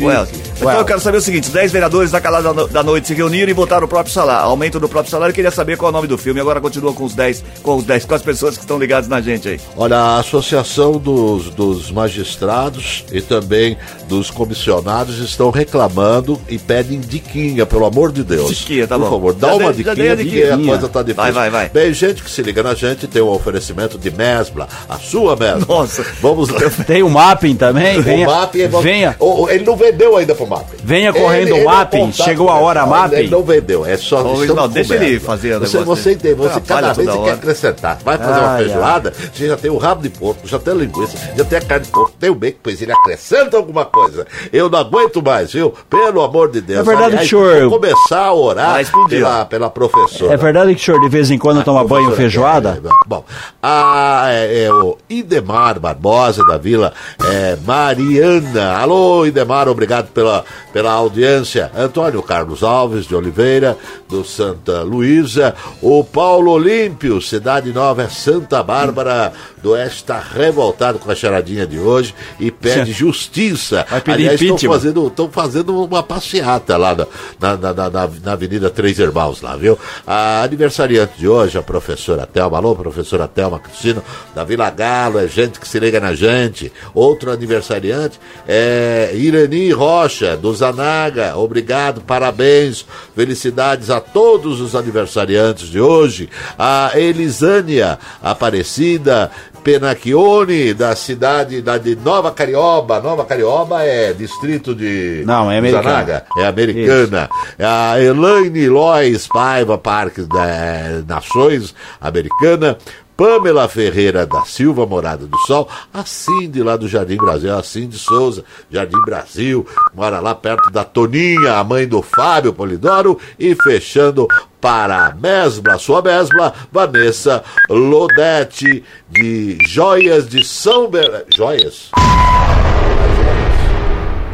[SPEAKER 1] Wells, Então eu quero saber o seguinte: os 10 vereadores da calada da no- da noite se reuniram e votaram o próprio salário, aumento do próprio salário. Eu queria saber qual é o nome do filme. Agora continua com os 10, com os 10, com as pessoas que estão ligadas na gente aí.
[SPEAKER 3] Olha, a Associação dos, dos Magistrados e também dos comissionados estão reclamando e pedem diquinha, pelo amor de Deus.
[SPEAKER 1] Diquinha, tá
[SPEAKER 3] Por
[SPEAKER 1] bom.
[SPEAKER 3] favor, dá
[SPEAKER 1] Já
[SPEAKER 3] uma
[SPEAKER 1] dei- já dei a
[SPEAKER 3] diquinha, porque a
[SPEAKER 1] diquinha.
[SPEAKER 3] coisa tá difícil.
[SPEAKER 1] Vai, vai, vai.
[SPEAKER 3] Bem, gente que se liga na gente, tem um oferecimento de Mesbla, a sua Mesbla.
[SPEAKER 1] Nossa.
[SPEAKER 3] Vamos lá.
[SPEAKER 2] Tem o mapping também. Venha,
[SPEAKER 3] o MAP é-
[SPEAKER 2] venha,
[SPEAKER 3] ele não vendeu ainda pro MAP.
[SPEAKER 2] Venha correndo o mapping, chegou a hora,
[SPEAKER 3] Ele
[SPEAKER 2] mapping.
[SPEAKER 3] não vendeu, é só.
[SPEAKER 1] Ô, não, deixa ele fazer
[SPEAKER 3] Você, você tem, você cada vez quer acrescentar. Vai fazer uma
[SPEAKER 2] Ai, ai.
[SPEAKER 3] feijoada, você já tem o rabo de porco, já tem a linguiça, já tem a carne de porco, tem o bacon, pois ele acrescenta alguma coisa. Eu não aguento mais, viu? Pelo amor de Deus.
[SPEAKER 2] É verdade
[SPEAKER 3] Aliás,
[SPEAKER 2] que o senhor-
[SPEAKER 3] vou começar a orar pela, pela professora.
[SPEAKER 2] É verdade que o senhor de vez em quando toma banho feijoada?
[SPEAKER 3] é, é, Bom, a, é, é o Idemar Barbosa da Vila é, Mariana. Alô, Idemar, obrigado pela, pela audiência. Antônio Carlos Alves de Oliveira, do Santa Luísa. O Paulo Olímpio, Cidade Nova, é Santa Bárbara do Oeste, está revoltado com a charadinha de hoje e pede justiça.
[SPEAKER 2] Vai pedir
[SPEAKER 3] Aliás, estão fazendo, estão fazendo uma passeata lá na, na, na, na, na- na Avenida Três Irmãos, lá, viu? A aniversariante de hoje, a professora Thelma, alô, professora Thelma Cristino, da Vila Galo, é gente que se liga na gente. Outro aniversariante é Irani Rocha, do Zanaga, obrigado, parabéns, felicidades a todos os aniversariantes de hoje. A Elisânia Aparecida, Penacchione, da cidade da, de Nova Carioba. Nova Carioba é distrito de
[SPEAKER 2] Não, é americana.
[SPEAKER 3] Zanaga, é americana. A Elaine Lois Paiva, Parques da Nações, americana. Pamela Ferreira da Silva, Morada do Sol, a Cindy lá do Jardim Brasil, a Cindy Souza, Jardim Brasil, mora lá perto da Toninha, a mãe do Fábio Polidoro, e fechando para a Mesbla, sua Mesbla, Vanessa Lodete, de Joias de São Bernardo. Joias?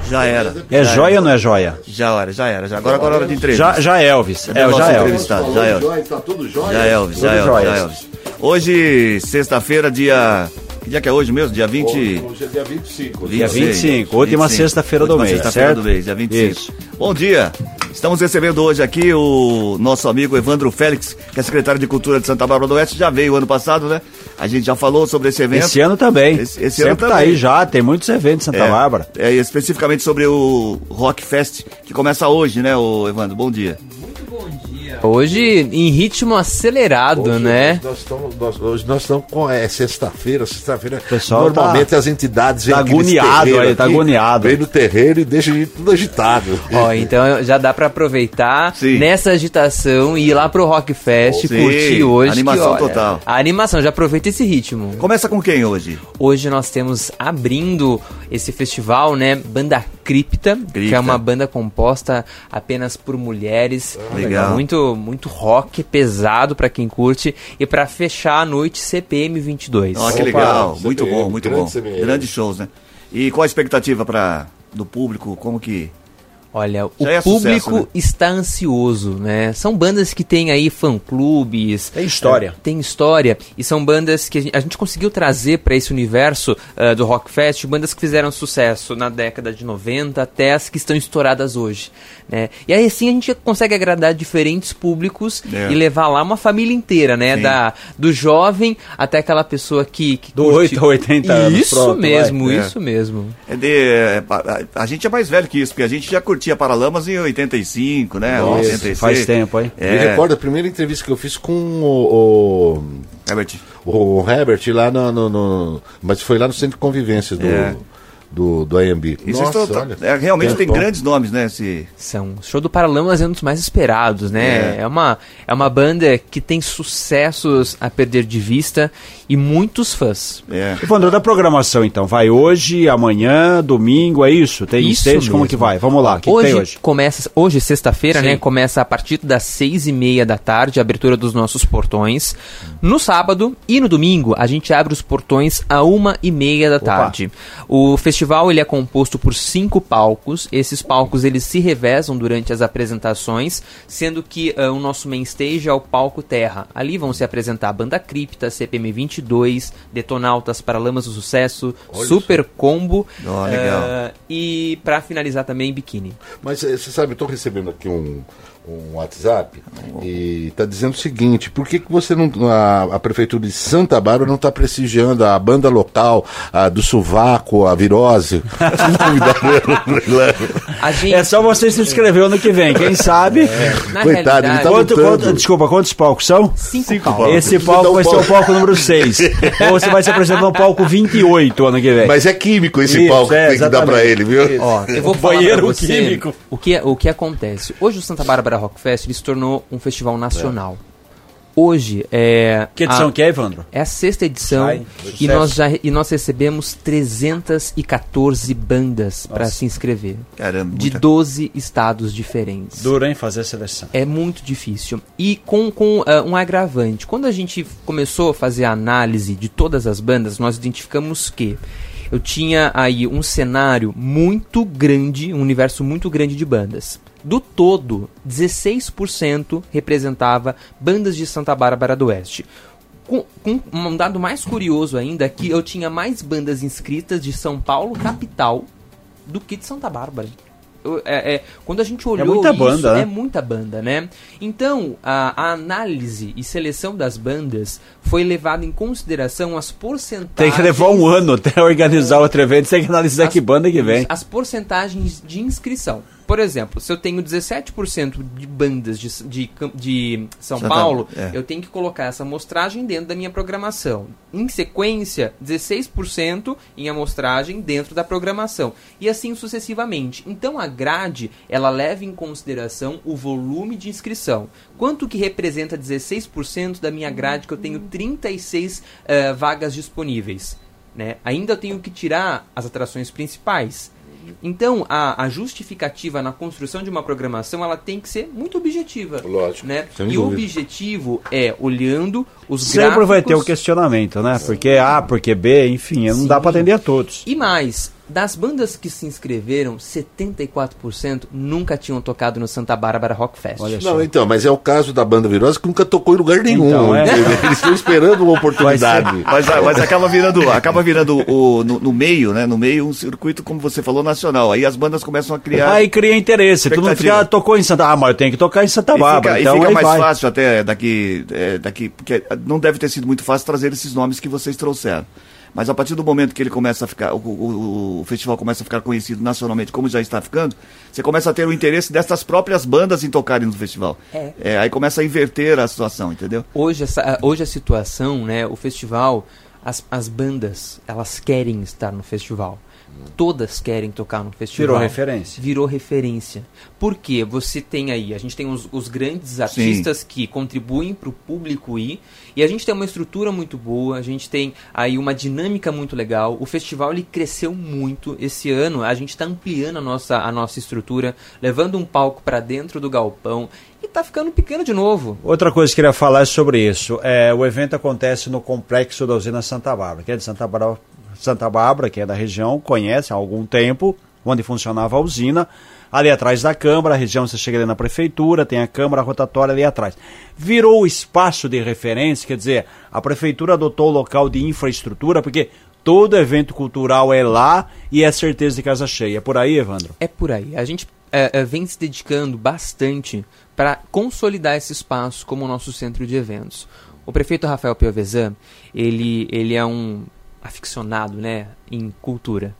[SPEAKER 1] Já era.
[SPEAKER 2] É
[SPEAKER 1] já
[SPEAKER 2] joia
[SPEAKER 1] era.
[SPEAKER 2] ou não é joia?
[SPEAKER 1] Já era, já era. Já. Agora, agora é hora de entrevista.
[SPEAKER 2] Já, já é Elvis. É,
[SPEAKER 1] nosso
[SPEAKER 2] já é Elvis.
[SPEAKER 1] Já é Elvis.
[SPEAKER 3] Joias, tá tudo jóia?
[SPEAKER 1] Já é Elvis, já é Elvis, é. Hoje, sexta-feira, dia. Que dia que é hoje mesmo? Dia 20.
[SPEAKER 3] Hoje é dia 25.
[SPEAKER 2] Dia
[SPEAKER 1] 26,
[SPEAKER 2] 25, última sexta-feira do mês,
[SPEAKER 1] sexta-feira do mês, dia 25.
[SPEAKER 2] Isso.
[SPEAKER 1] Bom dia. Estamos recebendo hoje aqui o nosso amigo Evandro Félix, que é secretário de Cultura de Santa Bárbara do Oeste, já veio ano passado, né? A gente já falou sobre esse evento.
[SPEAKER 2] Esse ano também.
[SPEAKER 1] Esse- esse ano
[SPEAKER 2] Sempre tá
[SPEAKER 1] também.
[SPEAKER 2] aí já, tem muitos eventos em Santa
[SPEAKER 1] é,
[SPEAKER 2] Bárbara.
[SPEAKER 1] É, especificamente sobre o Rock Fest, que começa hoje, né, o Evandro? Bom dia.
[SPEAKER 10] Hoje em ritmo acelerado,
[SPEAKER 3] Hoje
[SPEAKER 10] né?
[SPEAKER 3] Nós estamos, nós, hoje nós estamos com é, sexta-feira, sexta-feira.
[SPEAKER 2] pessoal
[SPEAKER 3] Normalmente
[SPEAKER 2] tá-
[SPEAKER 3] as entidades
[SPEAKER 2] tá agoniado
[SPEAKER 3] terreiro
[SPEAKER 2] aí, tá
[SPEAKER 3] aqui,
[SPEAKER 2] agoniado.
[SPEAKER 3] Vem no terreiro e deixa a gente tudo agitado.
[SPEAKER 10] Ó, então já dá pra aproveitar
[SPEAKER 1] Sim.
[SPEAKER 10] nessa agitação e ir lá pro Rock Fest,
[SPEAKER 1] Sim,
[SPEAKER 10] curtir hoje.
[SPEAKER 1] animação
[SPEAKER 10] que, olha,
[SPEAKER 1] total.
[SPEAKER 10] A animação, já aproveita esse ritmo.
[SPEAKER 1] Começa com quem hoje?
[SPEAKER 10] Hoje nós temos abrindo esse festival, né? Banda Cripta, que
[SPEAKER 1] Cripta.
[SPEAKER 10] é uma banda composta apenas por mulheres.
[SPEAKER 1] legal.
[SPEAKER 10] Muito, muito rock pesado pra quem curte. E pra fechar a noite CPM 22.
[SPEAKER 1] Ó, que
[SPEAKER 3] Opa,
[SPEAKER 1] legal, muito bom, muito
[SPEAKER 3] grande
[SPEAKER 1] bom.
[SPEAKER 3] CBM.
[SPEAKER 1] Grandes shows, né? E qual a expectativa para do público? Como que
[SPEAKER 10] Olha, o
[SPEAKER 1] Já é
[SPEAKER 10] público
[SPEAKER 1] sucesso, né?
[SPEAKER 10] está ansioso, né? São bandas que têm aí fã-clubes.
[SPEAKER 2] Tem história.
[SPEAKER 10] eh, tem história. E são bandas que a gente, a gente conseguiu trazer para esse universo eh, do Rock Fest, bandas que fizeram sucesso na década de 90 até as que estão estouradas hoje. Né? E aí assim a gente consegue agradar diferentes públicos
[SPEAKER 1] É.
[SPEAKER 10] e levar lá uma família inteira, né?
[SPEAKER 1] Sim.
[SPEAKER 10] Da, do jovem até aquela pessoa que. que
[SPEAKER 2] Do
[SPEAKER 10] curte-
[SPEAKER 2] 8 a 80 anos,
[SPEAKER 10] Isso
[SPEAKER 2] pronto,
[SPEAKER 10] mesmo,
[SPEAKER 1] vai. É.
[SPEAKER 10] isso mesmo.
[SPEAKER 1] É de, é, a, a gente é mais velho que isso, porque a gente já curtia Paralamas em 85, né?
[SPEAKER 2] Nossa,
[SPEAKER 1] 86.
[SPEAKER 2] faz tempo, hein?
[SPEAKER 1] É,
[SPEAKER 3] Me recordo a primeira entrevista que eu fiz com o,
[SPEAKER 1] Herbert.
[SPEAKER 3] o, o Herbert lá no, no- no- Mas foi lá no Centro de Convivência do,
[SPEAKER 1] É.
[SPEAKER 3] do, do AMB.
[SPEAKER 1] Isso
[SPEAKER 3] Nossa,
[SPEAKER 1] estou-
[SPEAKER 3] olha.
[SPEAKER 1] é, realmente tem
[SPEAKER 3] Tempão.
[SPEAKER 1] grandes nomes, né? Esse,
[SPEAKER 10] São. O show do Paralamas é um dos mais esperados, né?
[SPEAKER 1] É.
[SPEAKER 10] É. uma, é uma banda que tem sucessos a perder de vista e muitos fãs.
[SPEAKER 1] é.
[SPEAKER 2] Evandro, da programação então, vai hoje, amanhã, domingo, é isso? Tem
[SPEAKER 10] Isso
[SPEAKER 2] stage, como
[SPEAKER 10] mesmo.
[SPEAKER 2] que vai? Vamos lá, o que, que
[SPEAKER 10] hoje,
[SPEAKER 2] tem hoje?
[SPEAKER 10] começa, hoje sexta-feira, né? Começa a partir das seis e meia da tarde, a abertura dos nossos portões. No sábado e no domingo, a gente abre os portões a uma e meia da tarde. O festival ele é composto por cinco palcos. Esses palcos eles se revezam durante as apresentações, sendo que ah, o nosso main stage é o palco Terra. Ali vão se apresentar a Banda Cripta, CPM 22, Detonautas, Paralamas do Sucesso, Super Combo
[SPEAKER 1] Ó, legal.
[SPEAKER 10] ah, e para finalizar também Biquíni.
[SPEAKER 3] Mas eh, você sabe, eu estou recebendo aqui um, um WhatsApp e está dizendo o seguinte: por que, que você não. A, a Prefeitura de Santa Bárbara não está prestigiando a banda local, a do Sovaco, a Virose?
[SPEAKER 10] A gente,
[SPEAKER 2] É só você se inscrever ano que vem, quem sabe?
[SPEAKER 10] na
[SPEAKER 3] Coitado, ele tá
[SPEAKER 2] Quanto, quanto- desculpa, quantos palcos são?
[SPEAKER 10] cinco,
[SPEAKER 1] palcos.
[SPEAKER 10] palcos.
[SPEAKER 2] Esse palco
[SPEAKER 3] um
[SPEAKER 2] vai ser o
[SPEAKER 3] palco.
[SPEAKER 2] palco número 6. Ou você vai se apresentar no palco 28 ano que vem.
[SPEAKER 3] Mas é químico esse
[SPEAKER 2] Isso,
[SPEAKER 3] palco
[SPEAKER 2] é,
[SPEAKER 3] que tem que dar para ele, viu?
[SPEAKER 10] Ó, eu vou falar
[SPEAKER 2] Banheiro
[SPEAKER 10] você
[SPEAKER 2] químico.
[SPEAKER 10] O que, o que acontece. Hoje o Santa Bárbara Rock Fest ele se tornou um festival nacional. Hoje é
[SPEAKER 2] Que edição
[SPEAKER 10] a,
[SPEAKER 2] que é, Evandro?
[SPEAKER 10] é a sexta edição
[SPEAKER 2] Ai,
[SPEAKER 10] e nós já e nós recebemos 314 bandas para se inscrever
[SPEAKER 1] Caramba,
[SPEAKER 10] de
[SPEAKER 1] muita-
[SPEAKER 10] 12 estados diferentes.
[SPEAKER 2] Duro, hein, fazer a seleção.
[SPEAKER 10] É muito difícil. E com, com ah, um agravante. Quando a gente começou a fazer a análise de todas as bandas, nós identificamos que eu tinha aí um cenário muito grande, um universo muito grande de bandas. Do todo, 16% representava bandas de Santa Bárbara do Oeste. Com, com um dado mais curioso ainda, é que eu tinha mais bandas inscritas de São Paulo, capital, do que de Santa Bárbara. Eu- é- é, quando a gente olhou
[SPEAKER 2] muita
[SPEAKER 10] isso,
[SPEAKER 2] banda, né?
[SPEAKER 10] é muita banda, né? Então, a, a análise e seleção das bandas foi levada em consideração as porcentagens...
[SPEAKER 2] Tem que levar um ano até organizar outro evento, tem que analisar
[SPEAKER 10] as-
[SPEAKER 2] que banda que vem.
[SPEAKER 10] As porcentagens de inscrição. Por exemplo, se eu tenho 17% de bandas de, de, de São
[SPEAKER 1] Santa-
[SPEAKER 10] Paulo,
[SPEAKER 1] é.
[SPEAKER 10] eu tenho que colocar essa amostragem dentro da minha programação. Em sequência, 16% em amostragem dentro da programação. E assim sucessivamente. Então a grade, ela leva em consideração o volume de inscrição. Quanto que representa 16% da minha grade que eu tenho 36 eh, vagas disponíveis? Né? Ainda eu tenho que tirar as atrações principais. Então, a, a justificativa na construção de uma programação, ela tem que ser muito objetiva.
[SPEAKER 3] Lógico,
[SPEAKER 10] Né?
[SPEAKER 3] sem
[SPEAKER 10] E o objetivo é olhando os
[SPEAKER 2] Sempre
[SPEAKER 10] gráficos...
[SPEAKER 2] vai ter o questionamento, né? Porque A, porque B, enfim, não dá
[SPEAKER 10] Sim.
[SPEAKER 2] pra atender a todos.
[SPEAKER 10] E mais, das bandas que se inscreveram, 74% nunca tinham tocado no Santa Bárbara Rock Fest.
[SPEAKER 2] Olha só.
[SPEAKER 3] Não, então, mas é o caso da banda Virose que nunca tocou em lugar nenhum.
[SPEAKER 2] Então, é.
[SPEAKER 3] Eles estão esperando uma oportunidade.
[SPEAKER 1] Mas, mas acaba virando, acaba virando o, no, no meio, né? No meio, um circuito, como você falou, nacional. Aí as bandas começam a criar.
[SPEAKER 2] Aí cria interesse. Tu não
[SPEAKER 1] Expectativa.
[SPEAKER 2] fica, ah, tocou em Santa Ah, mas eu tenho que tocar em Santa
[SPEAKER 1] E
[SPEAKER 2] Bárbara.
[SPEAKER 1] fica, e
[SPEAKER 2] então
[SPEAKER 1] fica
[SPEAKER 2] aí
[SPEAKER 1] mais
[SPEAKER 2] vai.
[SPEAKER 1] fácil até daqui, é, daqui, porque não deve ter sido muito fácil trazer esses nomes que vocês trouxeram. Mas a partir do momento que ele começa a ficar, o, o- o festival começa a ficar conhecido nacionalmente, como já está ficando, você começa a ter o interesse dessas próprias bandas em tocarem no festival.
[SPEAKER 10] É.
[SPEAKER 1] aí começa a inverter a situação, entendeu?
[SPEAKER 10] Hoje, essa, hoje a situação, né, o festival, as, as bandas, elas querem estar no festival. Todas querem tocar no festival.
[SPEAKER 2] Virou referência.
[SPEAKER 10] Virou referência. Porque você tem aí, a gente tem os, os grandes artistas que contribuem para o público ir, e a gente tem uma estrutura muito boa, a gente tem aí uma dinâmica muito legal. O festival ele cresceu muito esse ano, a gente está ampliando a nossa, a nossa estrutura, levando um palco para dentro do galpão e tá ficando pequeno de novo.
[SPEAKER 2] Outra coisa que eu queria falar é sobre isso. É, o evento acontece no complexo da usina Santa Bárbara, que é de Santa Bárbara, Santa Bárbara, que é da região, conhece há algum tempo onde funcionava a usina. ali atrás da Câmara, a região você chega ali na Prefeitura, tem a Câmara rotatória ali atrás. Virou o espaço de referência, quer dizer, a Prefeitura adotou o local de infraestrutura, porque todo evento cultural é lá e é certeza de casa cheia. É por aí, Evandro?
[SPEAKER 10] É por aí. A gente é, é, vem se dedicando bastante para consolidar esse espaço como nosso centro de eventos. O prefeito Rafael Piovesan, ele, ele é um aficionado né, em cultura.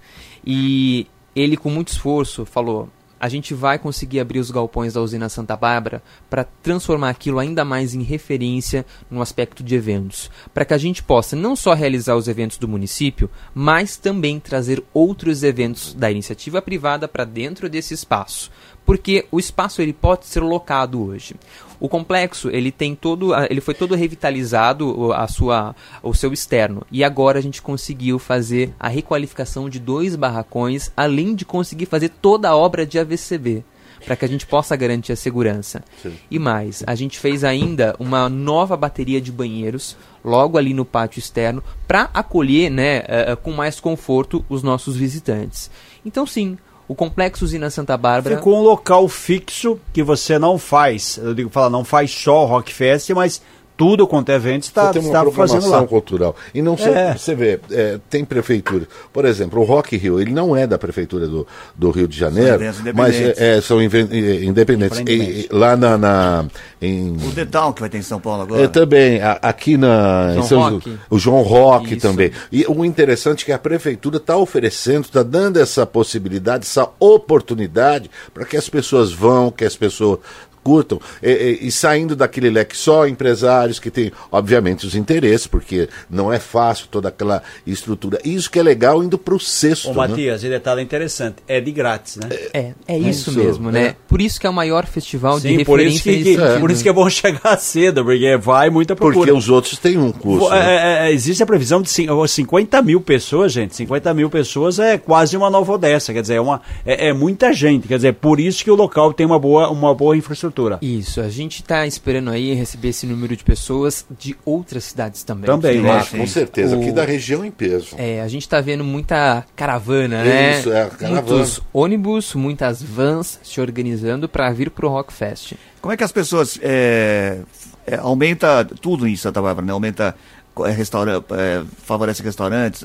[SPEAKER 10] E ele, com muito esforço, falou: a gente vai conseguir abrir os galpões da usina Santa Bárbara para transformar aquilo ainda mais em referência no aspecto de eventos, para que a gente possa não só realizar os eventos do município, mas também trazer outros eventos da iniciativa privada para dentro desse espaço, porque o espaço ele pode ser locado hoje. O complexo ele tem todo, ele foi todo revitalizado a sua, o seu externo e agora a gente conseguiu fazer a requalificação de dois barracões, além de conseguir fazer toda a obra de AVCB para que a gente possa garantir a segurança. Sim. E mais, a gente fez ainda uma nova bateria de banheiros logo ali no pátio externo para acolher, né, uh, com mais conforto os nossos visitantes. Então sim, o Complexo Usina Santa Bárbara.
[SPEAKER 2] Ficou um local fixo que você não faz. Eu digo falar, não faz só o Rock Fest, mas tudo quanto é evento está, está fazendo lá.
[SPEAKER 3] cultural. E não é. você vê, é, tem prefeitura. Por exemplo, o Rock Rio, ele não é da prefeitura do, do Rio de Janeiro, mas é, é são independentes. E, lá na, na em...
[SPEAKER 1] O Dedal que vai ter em São Paulo agora. É,
[SPEAKER 3] também, a, aqui na João São, Rock. o João Rock Isso. também. E o interessante é que a prefeitura está oferecendo, está dando essa possibilidade, essa oportunidade para que as pessoas vão, que as pessoas curtam, e, e, e, saindo daquele leque só empresários que têm, obviamente, os interesses, porque não é fácil toda aquela estrutura. Isso que é legal indo para o sexto. Ô,
[SPEAKER 2] né? Matias, e detalhe interessante, é de grátis, né?
[SPEAKER 10] É, é, é isso, isso, mesmo, né? É. Por isso que é o maior festival
[SPEAKER 2] Sim,
[SPEAKER 10] de
[SPEAKER 2] por referência. Isso que, que, é. Por isso que é bom chegar cedo, porque vai muita procura.
[SPEAKER 3] Porque os outros têm um custo.
[SPEAKER 2] Né? É, é, existe a previsão de 50 mil pessoas, gente. 50 mil pessoas é quase uma nova Odessa, quer dizer, é, uma, é, muita gente. Quer dizer, por isso que o local tem uma boa, uma boa infraestrutura infraestrutura.
[SPEAKER 10] Isso, a gente está esperando aí receber esse número de pessoas de outras cidades também.
[SPEAKER 2] Também,
[SPEAKER 3] né? com certeza, o... aqui da região em peso.
[SPEAKER 10] É, a gente está vendo muita caravana, né?
[SPEAKER 3] Isso, é, caravana.
[SPEAKER 10] Muitos ônibus, muitas vans se organizando para vir para o Rock Fest.
[SPEAKER 1] Como é que as pessoas é, é, aumenta tudo em Santa Bárbara, né? Aumenta é, restaurante, é, favorece restaurantes,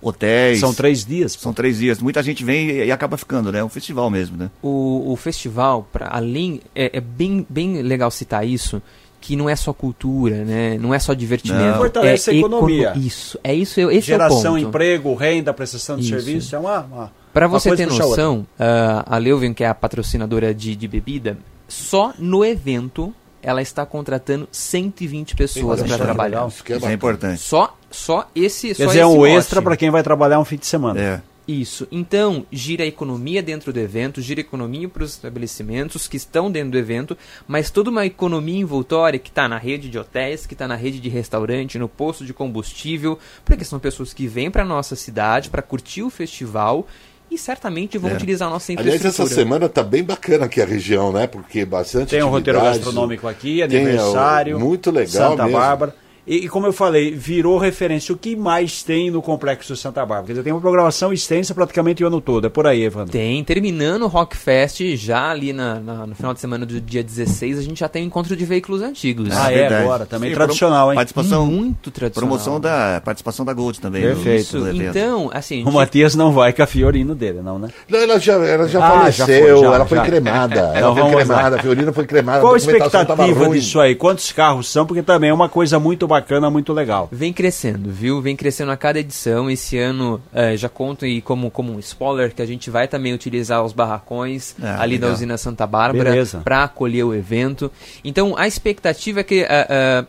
[SPEAKER 1] hotéis.
[SPEAKER 2] São três dias.
[SPEAKER 1] São três dias. Muita gente vem e, e, acaba ficando, né? É um festival mesmo, né?
[SPEAKER 10] O, o festival, para além, é, é, bem, bem legal citar isso, que não é só cultura, né? Não é só divertimento. Não.
[SPEAKER 2] Fortalece é a economia.
[SPEAKER 10] Econo... Isso, é isso. Esse
[SPEAKER 2] Geração,
[SPEAKER 10] é
[SPEAKER 2] o ponto. emprego, renda, prestação de isso. serviço, é uma... uma
[SPEAKER 10] para você ter noção, uh, a Leuven, que é a patrocinadora de, de bebida, só no evento ela está contratando 120 pessoas para trabalhar.
[SPEAKER 1] Isso, é, é importante.
[SPEAKER 10] Só, só esse.
[SPEAKER 2] Quer só dizer, é um extra para quem vai trabalhar um fim de semana.
[SPEAKER 1] É.
[SPEAKER 10] Isso. Então, gira a economia dentro do evento, gira a economia para os estabelecimentos que estão dentro do evento, mas toda uma economia envoltória que está na rede de hotéis, que está na rede de restaurante, no posto de combustível, porque são pessoas que vêm para a nossa cidade para curtir o festival e certamente vão é. utilizar a nossa infraestrutura.
[SPEAKER 3] Aliás, essa semana tá bem bacana aqui a região, né? Porque bastante
[SPEAKER 2] Tem um roteiro gastronômico aqui, aniversário.
[SPEAKER 3] Tem, muito legal
[SPEAKER 2] Santa
[SPEAKER 3] mesmo.
[SPEAKER 2] Bárbara. E, e, como eu falei, virou referência. O que mais tem no Complexo Santa Bárbara? Quer dizer, tem uma programação extensa praticamente o ano todo. É por aí, Evandro.
[SPEAKER 10] Tem. Terminando o Rock Fest, já ali na, na, no final de semana do dia 16, a gente já tem um encontro de veículos antigos.
[SPEAKER 2] Ah, é, é agora. Também Sim, tradicional, hein?
[SPEAKER 1] Participação,
[SPEAKER 10] Muito tradicional.
[SPEAKER 1] Promoção da participação da Gold também.
[SPEAKER 2] Perfeito.
[SPEAKER 10] No, então, assim...
[SPEAKER 2] Gente... O Matias não vai com a Fiorino dele, não, né?
[SPEAKER 3] Não, ela já, ela já ah, faleceu, já foi, já, ela foi já. cremada. ela foi cremada, a Fiorino foi cremada.
[SPEAKER 2] Qual a expectativa disso aí? Quantos carros são? Porque também é uma coisa muito bacana, muito legal.
[SPEAKER 10] Vem crescendo, viu? Vem crescendo a cada edição. Esse ano, é, já conto e como, como um spoiler, que a gente vai também utilizar os barracões ah, ali legal. da usina Santa Bárbara para acolher o evento. Então, a expectativa é que uh, uh,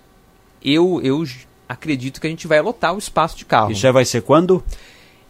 [SPEAKER 10] eu, eu acredito que a gente vai lotar o espaço de carro.
[SPEAKER 2] E já vai ser quando?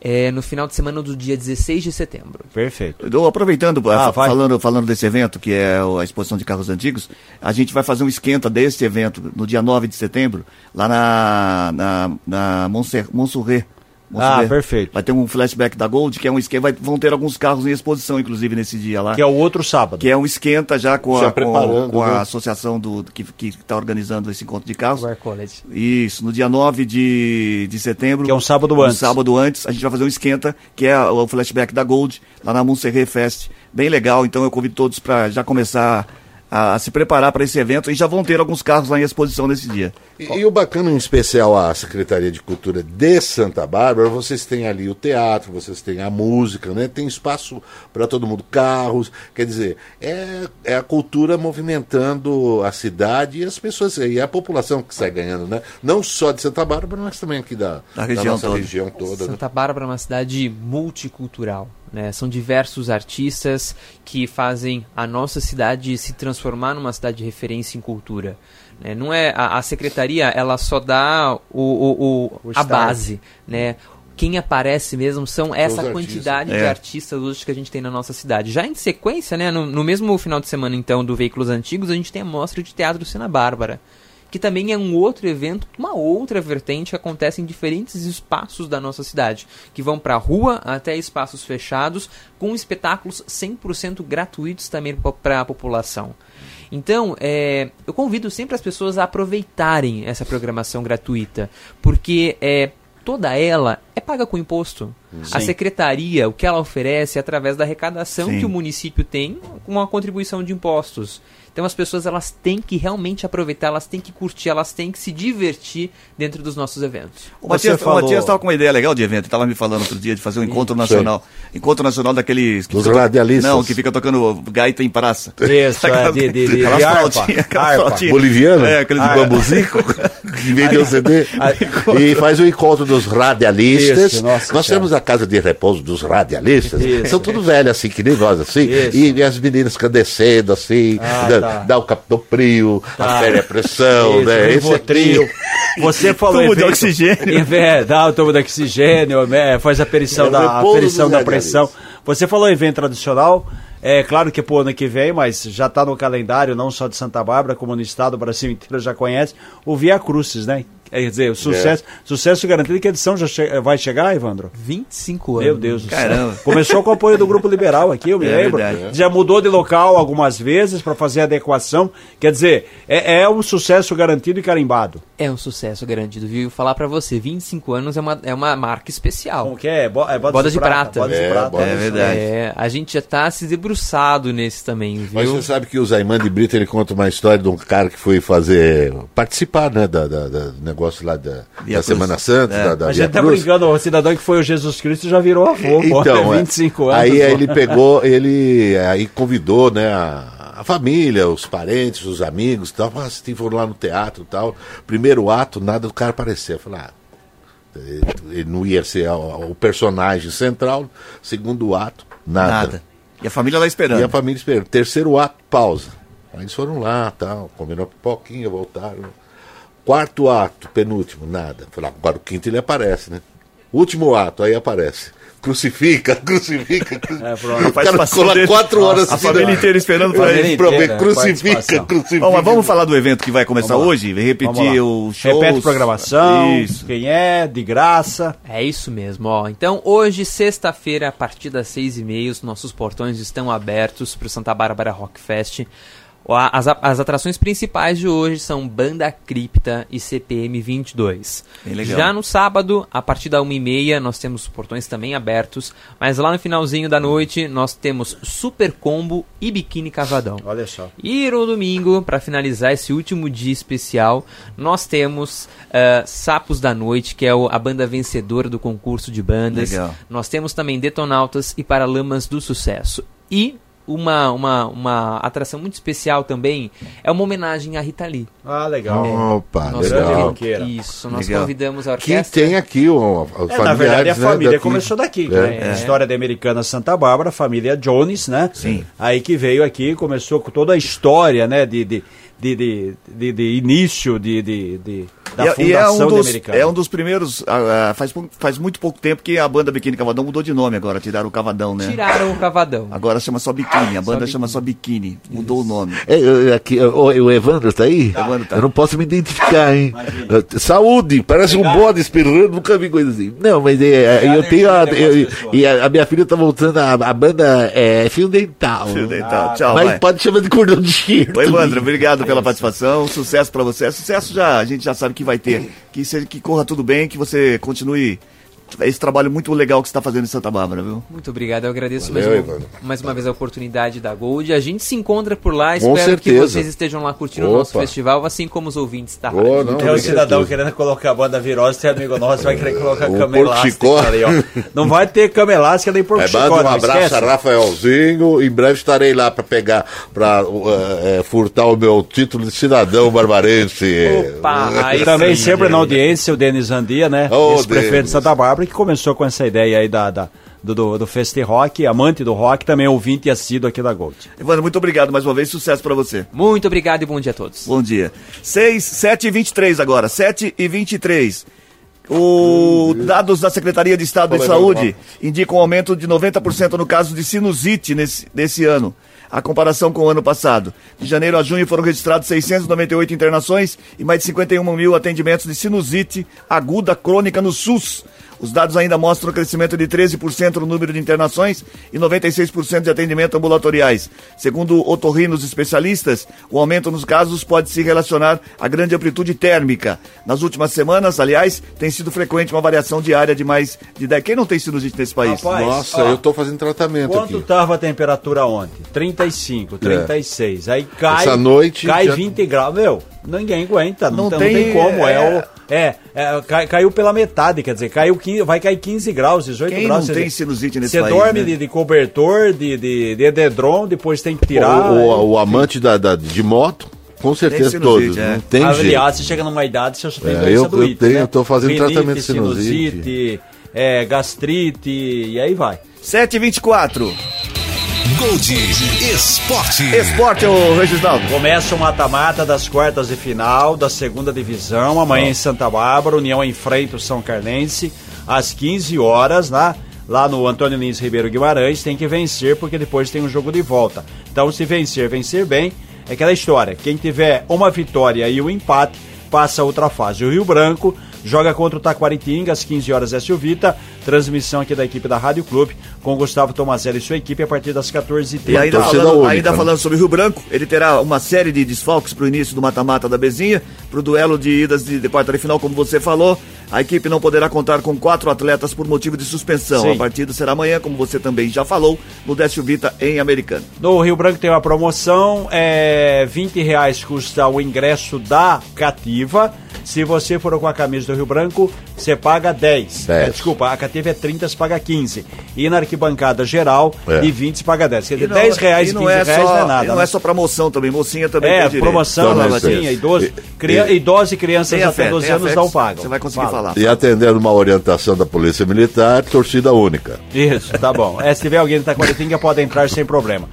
[SPEAKER 10] É, no final de semana do dia 16 de setembro.
[SPEAKER 2] Perfeito.
[SPEAKER 1] Eu, aproveitando, ah, falando, falando desse evento, que é a exposição de carros antigos, a gente vai fazer um esquenta desse evento no dia 9 de setembro, lá na, na, na Montserrat, Vamos
[SPEAKER 2] Ah,
[SPEAKER 1] ver.
[SPEAKER 2] perfeito.
[SPEAKER 1] Vai ter um flashback da Gold, que é um esquenta. Vai, vão ter alguns carros em exposição, inclusive, nesse dia lá.
[SPEAKER 2] Que é o outro sábado.
[SPEAKER 1] Que é um esquenta já com,
[SPEAKER 3] Já
[SPEAKER 1] a, com, com a
[SPEAKER 3] né?
[SPEAKER 1] associação do, que está organizando esse encontro de carros.
[SPEAKER 10] War College.
[SPEAKER 1] Isso, no dia 9 de, de setembro.
[SPEAKER 2] Que é um sábado
[SPEAKER 1] um
[SPEAKER 2] antes.
[SPEAKER 1] sábado antes, a gente vai fazer um esquenta, que é o flashback da Gold, lá na Montserrat Fest. Bem legal, então eu convido todos para já começar a, a se preparar para esse evento e já vão ter alguns carros lá em exposição nesse dia.
[SPEAKER 3] E, e o bacana, em especial, a Secretaria de Cultura de Santa Bárbara, vocês têm ali o teatro, vocês têm a música, né? Tem espaço para todo mundo, carros. Quer dizer, é, é a cultura movimentando a cidade e as pessoas, e a população que sai ganhando, né? Não só de Santa Bárbara, mas também aqui da,
[SPEAKER 1] Da região
[SPEAKER 3] nossa
[SPEAKER 1] toda.
[SPEAKER 3] região toda. né?
[SPEAKER 10] Santa Bárbara é uma cidade multicultural. Né? São diversos artistas que fazem a nossa cidade se transformar numa cidade de referência em cultura. né? Não é a, a secretaria, ela só dá o, o, o-
[SPEAKER 2] O
[SPEAKER 10] a base, né? Quem aparece mesmo são essa
[SPEAKER 3] artistas.
[SPEAKER 10] quantidade de
[SPEAKER 1] É.
[SPEAKER 10] artistas hoje que a gente tem na nossa cidade. Já em sequência, né, no, no mesmo final de semana então do Veículos Antigos, a gente tem a mostra de teatro Sina Bárbara que também é um outro evento, uma outra vertente que acontece em diferentes espaços da nossa cidade, que vão para a rua até espaços fechados, com espetáculos 100% gratuitos também para a população. Então, é, eu convido sempre as pessoas a aproveitarem essa programação gratuita, porque é, toda ela é paga com imposto. A
[SPEAKER 1] Sim.
[SPEAKER 10] secretaria, o que ela oferece é através da arrecadação
[SPEAKER 1] Sim.
[SPEAKER 10] que o município tem com a contribuição de impostos. Então as pessoas elas têm que realmente aproveitar, elas têm que curtir, elas têm que se divertir dentro dos nossos eventos.
[SPEAKER 1] O
[SPEAKER 2] Você
[SPEAKER 1] Matias,
[SPEAKER 2] falou-
[SPEAKER 1] estava com uma ideia legal de evento, ele estava me falando outro dia de fazer um encontro nacional. Encontro nacional daqueles. que
[SPEAKER 3] Dos
[SPEAKER 1] fica-
[SPEAKER 3] radialistas.
[SPEAKER 1] Não, que fica tocando gaita em praça.
[SPEAKER 2] Isso, é, de, de, de,
[SPEAKER 1] Aquelas
[SPEAKER 2] de
[SPEAKER 1] aquelas
[SPEAKER 2] harpa.
[SPEAKER 1] flautinhas.
[SPEAKER 3] Boliviano?
[SPEAKER 1] É, aqueles
[SPEAKER 3] de bambuzico, que vendeu o CD. E faz o encontro dos radialistas.
[SPEAKER 2] Isso, nossa
[SPEAKER 3] nós temos a casa de repouso dos radialistas.
[SPEAKER 2] Isso.
[SPEAKER 3] São tudo velhos, assim, que nem nós, assim. E, e as meninas descendo, assim,
[SPEAKER 2] Ah,
[SPEAKER 3] dá,
[SPEAKER 2] tá.
[SPEAKER 3] dá o captopril,
[SPEAKER 2] Tá.
[SPEAKER 3] a férias pressão,
[SPEAKER 2] Isso,
[SPEAKER 3] né? Esse aqui.
[SPEAKER 2] Você falou
[SPEAKER 1] Tubo de oxigênio.
[SPEAKER 2] É, dá o tubo de oxigênio, né, faz a perição
[SPEAKER 3] É
[SPEAKER 2] da, a perição da pressão. Você falou evento tradicional, é claro que pro ano que vem, mas já está no calendário, não só de Santa Bárbara, como no estado, o Brasil inteiro já conhece, o Via Crucis, né? Quer dizer, o sucesso, sucesso garantido que a edição já che- vai chegar, Evandro?
[SPEAKER 10] 25 anos.
[SPEAKER 2] Meu Deus do
[SPEAKER 1] Caramba.
[SPEAKER 2] céu. Começou com o apoio do Grupo Liberal aqui, eu me
[SPEAKER 1] É
[SPEAKER 2] lembro.
[SPEAKER 1] verdade.
[SPEAKER 2] Já mudou de local algumas vezes para fazer adequação. Quer dizer, é, é um sucesso garantido e carimbado.
[SPEAKER 10] É um sucesso garantido, viu? Falar pra você, 25 anos é uma, é uma marca especial.
[SPEAKER 2] Como que é? Bo- é
[SPEAKER 10] Boda de prata.
[SPEAKER 2] Boda de
[SPEAKER 3] É,
[SPEAKER 2] prata.
[SPEAKER 1] É verdade.
[SPEAKER 10] É, a gente já tá se debruçado nesse também, viu?
[SPEAKER 3] Mas você sabe que o Zaiman de Brito ele conta uma história de um cara que foi fazer. participar, né, da, da- da- do negócio lá da, da. Semana Santa,
[SPEAKER 1] É.
[SPEAKER 3] da, da
[SPEAKER 2] A
[SPEAKER 3] Via
[SPEAKER 2] gente tá
[SPEAKER 3] Cruz.
[SPEAKER 2] brincando, o cidadão que foi o Jesus Cristo já virou avô, pô,
[SPEAKER 3] Então, é.
[SPEAKER 2] 25 anos.
[SPEAKER 3] aí
[SPEAKER 2] pô.
[SPEAKER 3] ele pegou, ele aí convidou, né, a, a família, os parentes, os amigos, e tal, pra assistir, foram lá no teatro, e tal. Primeiro ato, nada do cara aparecer. Eu falei, ah, ele- não ia ser o, o personagem central. Segundo ato, nada.
[SPEAKER 1] Nada. E a família lá esperando.
[SPEAKER 3] E a família esperando. Terceiro ato, pausa. Aí eles foram lá, tal, comeram uma pipoquinha, voltaram. Quarto ato, penúltimo, nada. Falei, ah, agora o quinto ele aparece, né? Último ato, aí aparece. Crucifica, crucifica, crucifica.
[SPEAKER 2] É, pronto.
[SPEAKER 3] o cara ficou lá quatro horas
[SPEAKER 1] A família inteira esperando pra
[SPEAKER 2] Família
[SPEAKER 1] ele.
[SPEAKER 3] pra ver,
[SPEAKER 2] inteira,
[SPEAKER 3] crucifica, crucifica.
[SPEAKER 1] Bom, mas vamos falar do evento que vai começar hoje? Repetir o show.
[SPEAKER 2] Repete programação,
[SPEAKER 1] Isso.
[SPEAKER 2] quem é, de graça.
[SPEAKER 10] É isso mesmo, ó. Então, hoje, sexta-feira, a partir das seis e meia, os nossos portões estão abertos para o Santa Bárbara Rock Fest. As, as atrações principais de hoje são Banda Cripta e CPM 22.
[SPEAKER 1] Bem legal.
[SPEAKER 10] Já no sábado, a partir da uma e meia, nós temos os portões também abertos. Mas lá no finalzinho da noite, nós temos Super Combo e Biquíni Cavadão.
[SPEAKER 2] Olha só.
[SPEAKER 10] E no domingo, para finalizar esse último dia especial, nós temos eh, Sapos da Noite, que é o- a banda vencedora do concurso de bandas.
[SPEAKER 1] Legal.
[SPEAKER 10] Nós temos também Detonautas e Paralamas do Sucesso. E uma, uma, uma atração muito especial também é uma homenagem à Rita Lee.
[SPEAKER 2] Ah, legal.
[SPEAKER 3] Opa,
[SPEAKER 10] Nós
[SPEAKER 3] legal.
[SPEAKER 10] Isso, nós
[SPEAKER 1] Legal.
[SPEAKER 10] convidamos a
[SPEAKER 3] Que
[SPEAKER 10] orquestra.
[SPEAKER 3] tem aqui o, os
[SPEAKER 2] É, na verdade, a
[SPEAKER 3] né,
[SPEAKER 2] família
[SPEAKER 3] daqui.
[SPEAKER 2] começou daqui.
[SPEAKER 3] É.
[SPEAKER 2] né? A História da Americana Santa Bárbara, a família Jones, né?
[SPEAKER 1] Sim.
[SPEAKER 2] Aí que veio aqui, começou com toda a história, né? De, de, de, de, de- de início, de, de, de da
[SPEAKER 1] E, é- e é,
[SPEAKER 2] Fundação
[SPEAKER 1] um
[SPEAKER 2] de
[SPEAKER 1] dos,
[SPEAKER 2] Americana.
[SPEAKER 1] é um dos primeiros. ah, ah, faz, faz muito pouco tempo que a banda Biquíni Cavadão mudou de nome agora. Tiraram o Cavadão, né?
[SPEAKER 10] Tiraram o cavadão.
[SPEAKER 1] Agora chama só Biquíni. A banda
[SPEAKER 10] Biquíni.
[SPEAKER 1] chama só Biquíni. Mudou o nome.
[SPEAKER 3] É, eu- aqui, o, o Evandro tá aí?
[SPEAKER 1] Evandro tá.
[SPEAKER 3] Eu não posso me identificar, hein? Eh, Saúde, parece um bode espirrando, nunca vi coisa assim. Não, mas é, é, eu tenho. A, eu- e a, a minha filha tá voltando, a, a banda é Fio Dental.
[SPEAKER 1] Fio Dental. Tchau,
[SPEAKER 3] Mas
[SPEAKER 1] vai.
[SPEAKER 3] pode chamar de cordão de cheiro.
[SPEAKER 1] Oi, Evandro, obrigado pela participação. Sucesso pra você. Sucesso já, a gente já sabe que vai ter. Que, seja, que corra tudo bem, que você continue esse trabalho muito legal que você está fazendo em Santa Bárbara, viu?
[SPEAKER 10] Muito obrigado, eu agradeço
[SPEAKER 3] Valeu,
[SPEAKER 10] mais, uma, mais uma vez a oportunidade da Gold. A gente se encontra por lá,
[SPEAKER 3] Com
[SPEAKER 10] espero que
[SPEAKER 3] certeza.
[SPEAKER 10] vocês estejam lá curtindo o nosso
[SPEAKER 3] Opa.
[SPEAKER 10] festival, assim como os ouvintes da
[SPEAKER 3] Ô,
[SPEAKER 10] rádio.
[SPEAKER 3] não,
[SPEAKER 2] um
[SPEAKER 3] obrigado.
[SPEAKER 2] cidadão querendo colocar a banda virose, tem amigo nosso vai querer colocar
[SPEAKER 3] O
[SPEAKER 2] cama elástica ali, ó. Não vai ter cama elástica nem porco
[SPEAKER 3] É,
[SPEAKER 2] chicó,
[SPEAKER 3] manda um abraço
[SPEAKER 2] esquece.
[SPEAKER 3] a Rafaelzinho. Em breve estarei lá para pegar, para furtar o meu título de cidadão barbarense.
[SPEAKER 10] Opa, aí
[SPEAKER 2] E também sempre na audiência o Denis Andia, né?
[SPEAKER 3] Ô,
[SPEAKER 2] Ex-prefeito
[SPEAKER 3] Denis.
[SPEAKER 2] de Santa Bárbara, que começou com essa ideia aí da, da- do, do, do Feste Rock, amante do rock, também ouvinte e assíduo aqui da Gold.
[SPEAKER 1] Evandro, muito obrigado mais uma vez. Sucesso pra você.
[SPEAKER 10] Muito obrigado e bom dia a todos.
[SPEAKER 1] Bom dia. 6, 7 e 23 agora. 7 e 23. O dados da Secretaria de Estado de Saúde indicam um aumento de 90% no caso de sinusite nesse, nesse ano, a comparação com o ano passado. De janeiro a junho foram registrados 698 internações e mais de 51 mil atendimentos de sinusite aguda crônica no SUS. Os dados ainda mostram um crescimento de 13% no número de internações e 96% de atendimento ambulatoriais. Segundo otorrinos especialistas, o aumento nos casos pode se relacionar à grande amplitude térmica. Nas últimas semanas, aliás, tem sido frequente uma variação diária de mais de 10. Quem não tem sinusite nesse país?
[SPEAKER 2] Rapaz,
[SPEAKER 3] Nossa,
[SPEAKER 2] ó,
[SPEAKER 3] eu tô fazendo tratamento
[SPEAKER 2] Quanto
[SPEAKER 3] aqui.
[SPEAKER 2] tava a temperatura ontem? 35, 36. Aí cai,
[SPEAKER 3] Essa noite
[SPEAKER 2] cai
[SPEAKER 3] já-
[SPEAKER 2] 20 graus. Meu, ninguém aguenta, não,
[SPEAKER 1] Não
[SPEAKER 2] tem, não tem
[SPEAKER 1] tem,
[SPEAKER 2] como. É,
[SPEAKER 1] é-
[SPEAKER 2] o, é, é, cai- caiu pela metade, quer dizer, caiu 15, vai cair 15 graus, 18
[SPEAKER 1] Quem
[SPEAKER 2] graus.
[SPEAKER 1] não tem sinusite nesse
[SPEAKER 2] Você
[SPEAKER 1] país,
[SPEAKER 2] dorme
[SPEAKER 1] né?
[SPEAKER 2] de, de cobertor, de, de, de edredom, depois tem que
[SPEAKER 3] O,
[SPEAKER 2] tirar.
[SPEAKER 3] o- o amante da, da- de moto, com certeza
[SPEAKER 1] sinusite,
[SPEAKER 3] todos.
[SPEAKER 1] é.
[SPEAKER 3] Não tem jeito.
[SPEAKER 2] Aliás, você chega numa idade, você só tem
[SPEAKER 3] É,
[SPEAKER 2] doença
[SPEAKER 3] eu-
[SPEAKER 2] do
[SPEAKER 3] eu tenho-
[SPEAKER 2] né?
[SPEAKER 3] eu tô fazendo
[SPEAKER 2] Rinite,
[SPEAKER 3] tratamento de sinusite.
[SPEAKER 2] sinusite, é, gastrite, e aí vai.
[SPEAKER 1] 7 e 24.
[SPEAKER 5] Gold Esporte.
[SPEAKER 1] Esporte, ô Reginaldo.
[SPEAKER 2] Começa o mata-mata das quartas de final da segunda divisão. Amanhã em Santa Bárbara, União enfrenta o São Carlense às 15 horas, lá, lá no Antônio Lins Ribeiro Guimarães. Tem que vencer porque depois tem um jogo de volta. Então, se vencer, vencer bem, é aquela história. Quem tiver uma vitória e um empate, passa a outra fase. O Rio Branco joga contra o Taquaritinga às 15 horas é Silvita. Transmissão aqui da equipe da Rádio Clube com Gustavo Tomazelli e sua equipe a partir das 14h30.
[SPEAKER 1] E ainda
[SPEAKER 3] torcida
[SPEAKER 1] falando,
[SPEAKER 3] única,
[SPEAKER 1] ainda
[SPEAKER 3] né?
[SPEAKER 1] falando sobre o Rio Branco, ele terá uma série de desfalques para o início do mata-mata da Bezinha, para o duelo de idas de, de quarta de final, como você falou. A equipe não poderá contar com quatro atletas por motivo de suspensão.
[SPEAKER 2] Sim.
[SPEAKER 1] A partida será amanhã, como você também já falou, no Décio Vita em Americano.
[SPEAKER 2] No Rio Branco tem uma promoção, é 20 reais custa o ingresso da cativa. Se você for com a camisa do Rio Branco, você paga 10.
[SPEAKER 3] 10.
[SPEAKER 2] É, desculpa, a cativa é 30, você paga 15. E na arquibancada geral,
[SPEAKER 3] É.
[SPEAKER 2] de 20 você paga 10. Quer dizer,
[SPEAKER 1] E não-
[SPEAKER 2] 10 reais
[SPEAKER 1] e
[SPEAKER 2] e
[SPEAKER 1] não
[SPEAKER 2] 15
[SPEAKER 1] é
[SPEAKER 2] reais
[SPEAKER 1] só,
[SPEAKER 2] não é nada.
[SPEAKER 1] e não
[SPEAKER 2] né?
[SPEAKER 1] é só pra moção também, mocinha também
[SPEAKER 2] É,
[SPEAKER 1] tem
[SPEAKER 2] promoção,
[SPEAKER 3] Também
[SPEAKER 2] mocinha, idoso,
[SPEAKER 3] E-
[SPEAKER 2] cria-
[SPEAKER 3] e-
[SPEAKER 2] idosos e crianças até
[SPEAKER 1] fé,
[SPEAKER 2] 12
[SPEAKER 1] tenha
[SPEAKER 2] anos não pagam.
[SPEAKER 1] Você vai conseguir
[SPEAKER 2] Fala.
[SPEAKER 1] falar.
[SPEAKER 3] E atendendo uma orientação da Polícia Militar, torcida única.
[SPEAKER 2] Isso, tá bom. É, se tiver alguém da Taquaritinga, pode entrar sem problema.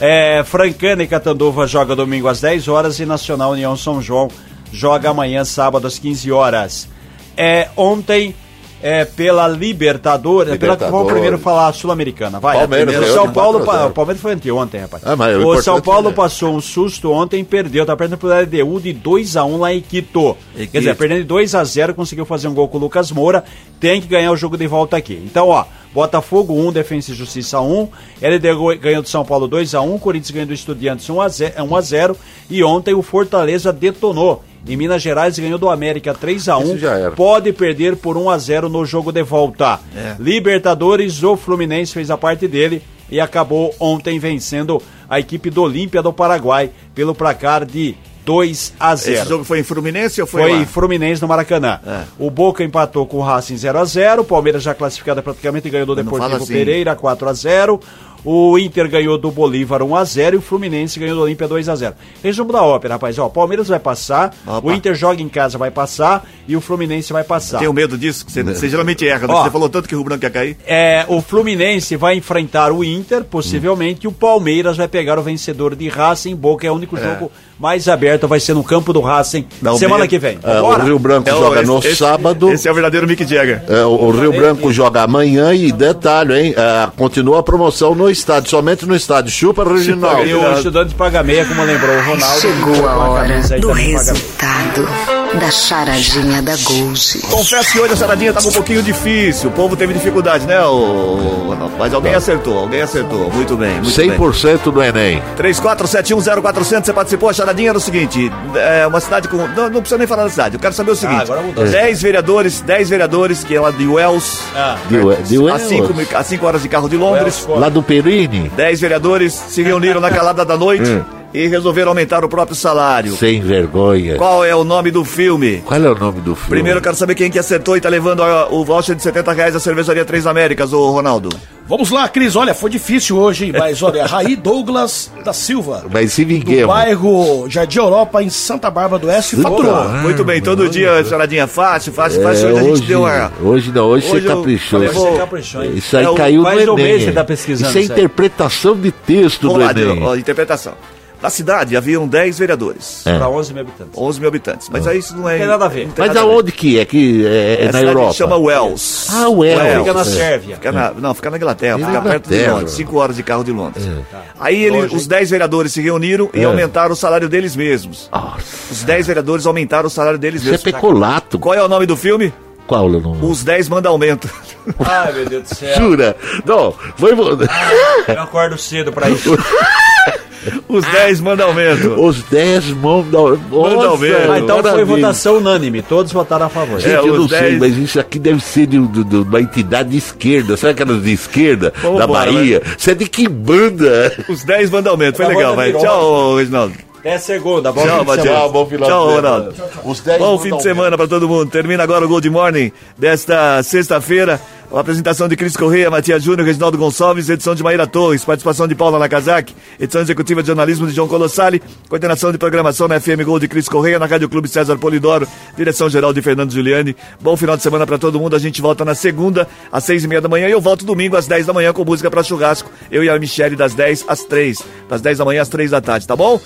[SPEAKER 2] É, Francana e Catanduva joga domingo às 10 horas e Nacional União São João joga amanhã, sábado, às 15 horas. É, ontem, é, pela Libertadores, pela,
[SPEAKER 3] Libertadores.
[SPEAKER 2] vamos primeiro falar a Sul-Americana, vai.
[SPEAKER 3] Palmeiras
[SPEAKER 2] o
[SPEAKER 3] ganhou
[SPEAKER 2] São Paulo,
[SPEAKER 3] 4 a 0.
[SPEAKER 2] pa- o Palmeiras foi anteontem, rapaz.
[SPEAKER 3] Ah, mas o
[SPEAKER 2] o São Paulo
[SPEAKER 3] é-
[SPEAKER 2] passou um susto ontem, perdeu, tá perdendo pro LDU de 2x1 lá em Quito. Quer dizer, perdendo de 2x0, conseguiu fazer um gol com o Lucas Moura, tem que ganhar o jogo de volta aqui. Então, ó, Botafogo 1, Defensa e Justiça 1, LDU ganhou do São Paulo 2x1, Corinthians ganhou do Estudiantes 1x0, 1x0 e ontem o Fortaleza detonou. Em Minas Gerais ganhou do América 3x1.
[SPEAKER 3] Isso já era.
[SPEAKER 2] Pode perder por 1x0 no jogo de volta.
[SPEAKER 1] É.
[SPEAKER 2] Libertadores, o Fluminense fez a parte dele e acabou ontem vencendo a equipe do Olímpia do Paraguai pelo placar de 2 a 0.
[SPEAKER 1] Esse jogo foi em Fluminense ou foi,
[SPEAKER 2] Foi
[SPEAKER 1] lá?
[SPEAKER 2] Fluminense no Maracanã.
[SPEAKER 1] É.
[SPEAKER 2] O Boca empatou com o Racing 0 a 0 O Palmeiras já classificado praticamente ganhou do Deportivo
[SPEAKER 1] assim.
[SPEAKER 2] Pereira 4 a 0 O Inter ganhou do Bolívar 1 a 0 e o Fluminense ganhou do Olímpia 2 a 0 Resumo da ópera, rapaz. Ó, o Palmeiras vai passar,
[SPEAKER 1] Opa.
[SPEAKER 2] o Inter joga em casa, vai passar e o Fluminense vai passar.
[SPEAKER 1] Tenho medo disso, que você, você geralmente erra, né?
[SPEAKER 2] Ó.
[SPEAKER 1] Você falou tanto que o Rio Branco ia cair.
[SPEAKER 2] É, o Fluminense vai enfrentar o Inter, possivelmente, e o Palmeiras vai pegar o vencedor de Racing. Boca é o único jogo mais aberta vai ser no campo do Racing
[SPEAKER 1] Não,
[SPEAKER 2] semana
[SPEAKER 1] meia-
[SPEAKER 2] que vem.
[SPEAKER 3] É, o? Rio Branco
[SPEAKER 1] É
[SPEAKER 3] joga
[SPEAKER 1] esse-
[SPEAKER 3] no
[SPEAKER 1] esse-
[SPEAKER 3] sábado.
[SPEAKER 1] Esse é o verdadeiro Mick Jagger.
[SPEAKER 3] É, o, o Rio Branco joga amanhã e detalhe, hein? é, continua a promoção no estádio, somente no estádio. Chupa, Reginaldo.
[SPEAKER 2] E o estudante paga meia, como lembrou o Ronaldo.
[SPEAKER 9] Chegou a hora
[SPEAKER 2] camisa aí
[SPEAKER 9] do
[SPEAKER 2] meia.
[SPEAKER 9] resultado da charadinha da Gold.
[SPEAKER 1] Confesso que hoje a charadinha tava um pouquinho difícil. O povo teve dificuldade, né? O... Mas alguém acertou, alguém acertou. Muito bem, muito bem.
[SPEAKER 3] 100% do Enem.
[SPEAKER 1] 34710400, você participou. A charadinha era o seguinte: é uma cidade com. Não, não precisa nem falar da cidade. Eu quero saber o seguinte:
[SPEAKER 2] agora mudou.
[SPEAKER 1] 10 vereadores, 10 vereadores, que é lá de Wells,
[SPEAKER 3] De, de
[SPEAKER 1] a
[SPEAKER 3] Wells.
[SPEAKER 1] 5 a cinco horas de carro de Londres.
[SPEAKER 3] Lá do Perini.
[SPEAKER 1] 10 vereadores se reuniram na calada da noite e resolveram aumentar o próprio salário.
[SPEAKER 3] Sem vergonha.
[SPEAKER 1] Qual é o nome do filme?
[SPEAKER 3] Qual é o nome do filme?
[SPEAKER 1] Primeiro eu quero saber quem que acertou e tá levando a- o voucher de 70 reais da cervejaria Três Américas, ô Ronaldo.
[SPEAKER 11] Vamos lá, Cris. Olha, foi difícil hoje, hein? mas olha, Raí Douglas da Silva.
[SPEAKER 3] Mas se
[SPEAKER 11] Do
[SPEAKER 3] vinguemos.
[SPEAKER 11] bairro Jardim Europa, em Santa Bárbara do Oeste, faturou.
[SPEAKER 3] Ah,
[SPEAKER 1] Muito bem, todo dia charadinha fácil, fácil, fácil.
[SPEAKER 3] É,
[SPEAKER 1] hoje a gente
[SPEAKER 3] hoje,
[SPEAKER 1] deu uma.
[SPEAKER 3] hoje não, hoje,
[SPEAKER 1] Hoje
[SPEAKER 3] você caprichou.
[SPEAKER 1] vou-
[SPEAKER 2] Você caprichou, hein?
[SPEAKER 3] Isso aí
[SPEAKER 1] É
[SPEAKER 3] caiu no
[SPEAKER 2] um
[SPEAKER 3] Enem.
[SPEAKER 2] mês que você tá pesquisando
[SPEAKER 3] Isso é interpretação de texto
[SPEAKER 1] Vamos
[SPEAKER 3] do
[SPEAKER 1] lá,
[SPEAKER 3] Enem.
[SPEAKER 1] ó, interpretação. Na cidade haviam 10 vereadores,
[SPEAKER 3] É.
[SPEAKER 2] Para 11 mil habitantes.
[SPEAKER 1] 11 mil habitantes. Mas aí isso não é.
[SPEAKER 2] Tem nada a ver.
[SPEAKER 1] não tem
[SPEAKER 3] Mas
[SPEAKER 1] nada a ver.
[SPEAKER 3] aonde que é? Que é, é
[SPEAKER 1] A
[SPEAKER 3] na
[SPEAKER 1] cidade
[SPEAKER 3] Europa?
[SPEAKER 1] chama Wells.
[SPEAKER 3] Ah, Wells.
[SPEAKER 2] Fica na
[SPEAKER 3] É.
[SPEAKER 2] Sérvia.
[SPEAKER 1] Fica na, não, fica na Inglaterra, fica perto de. Londres, 5 horas de carro de Londres.
[SPEAKER 3] É.
[SPEAKER 1] Aí ele- os 10 vereadores se reuniram e
[SPEAKER 3] É.
[SPEAKER 1] aumentaram o salário deles mesmos.
[SPEAKER 3] Nossa,
[SPEAKER 1] Os 10 vereadores aumentaram o salário deles
[SPEAKER 3] isso é
[SPEAKER 1] mesmos.
[SPEAKER 3] pecolato.
[SPEAKER 1] Qual é o nome do filme?
[SPEAKER 3] Qual é o nome?
[SPEAKER 1] Os 10 manda aumento.
[SPEAKER 2] Ai, meu Deus do céu.
[SPEAKER 3] Jura? Não, foi...
[SPEAKER 2] Eu acordo cedo pra isso.
[SPEAKER 1] Os 10 manda aumento.
[SPEAKER 3] Os 10 mandam...
[SPEAKER 1] Manda ao menos.
[SPEAKER 2] Ah, então foi votação unânime. Todos votaram a favor.
[SPEAKER 3] Gente,
[SPEAKER 1] É,
[SPEAKER 3] eu
[SPEAKER 1] os
[SPEAKER 3] não sei,
[SPEAKER 1] 10.
[SPEAKER 3] mas isso aqui deve ser de, de- de uma entidade de esquerda. Sabe aquelas de esquerda
[SPEAKER 1] Vamos
[SPEAKER 3] da
[SPEAKER 1] embora,
[SPEAKER 3] Bahia? Você é de que banda?
[SPEAKER 1] Os 10 manda aumento. Foi
[SPEAKER 2] Da
[SPEAKER 1] legal, vai.
[SPEAKER 2] virou.
[SPEAKER 1] Tchau, Reginaldo.
[SPEAKER 2] Até segunda. Bom
[SPEAKER 1] Tchau,
[SPEAKER 2] fim de semana.
[SPEAKER 3] Tchau, bom final
[SPEAKER 1] Tchau. Ronaldo.
[SPEAKER 3] Os 10
[SPEAKER 1] Bom
[SPEAKER 3] mandam
[SPEAKER 1] fim de semana para todo mundo. Termina agora o Gold Morning desta sexta-feira. A apresentação de Cris Correia, Matias Júnior, Reginaldo Gonçalves, edição de Maíra Torres, participação de Paula Nakazaki, edição executiva de jornalismo de João Colossali, coordenação de programação na FM Gold de Cris Correia, na Rádio Clube César Polidoro, direção geral de Fernando Giuliani. Bom final de semana para todo mundo. A gente volta na segunda, às seis e meia da manhã, e eu volto domingo às 10 da manhã com música para churrasco. Eu e a Michelle das 10 às 3, das 10 da manhã às 3 da tarde, tá bom?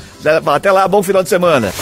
[SPEAKER 1] Até lá, bom final de semana.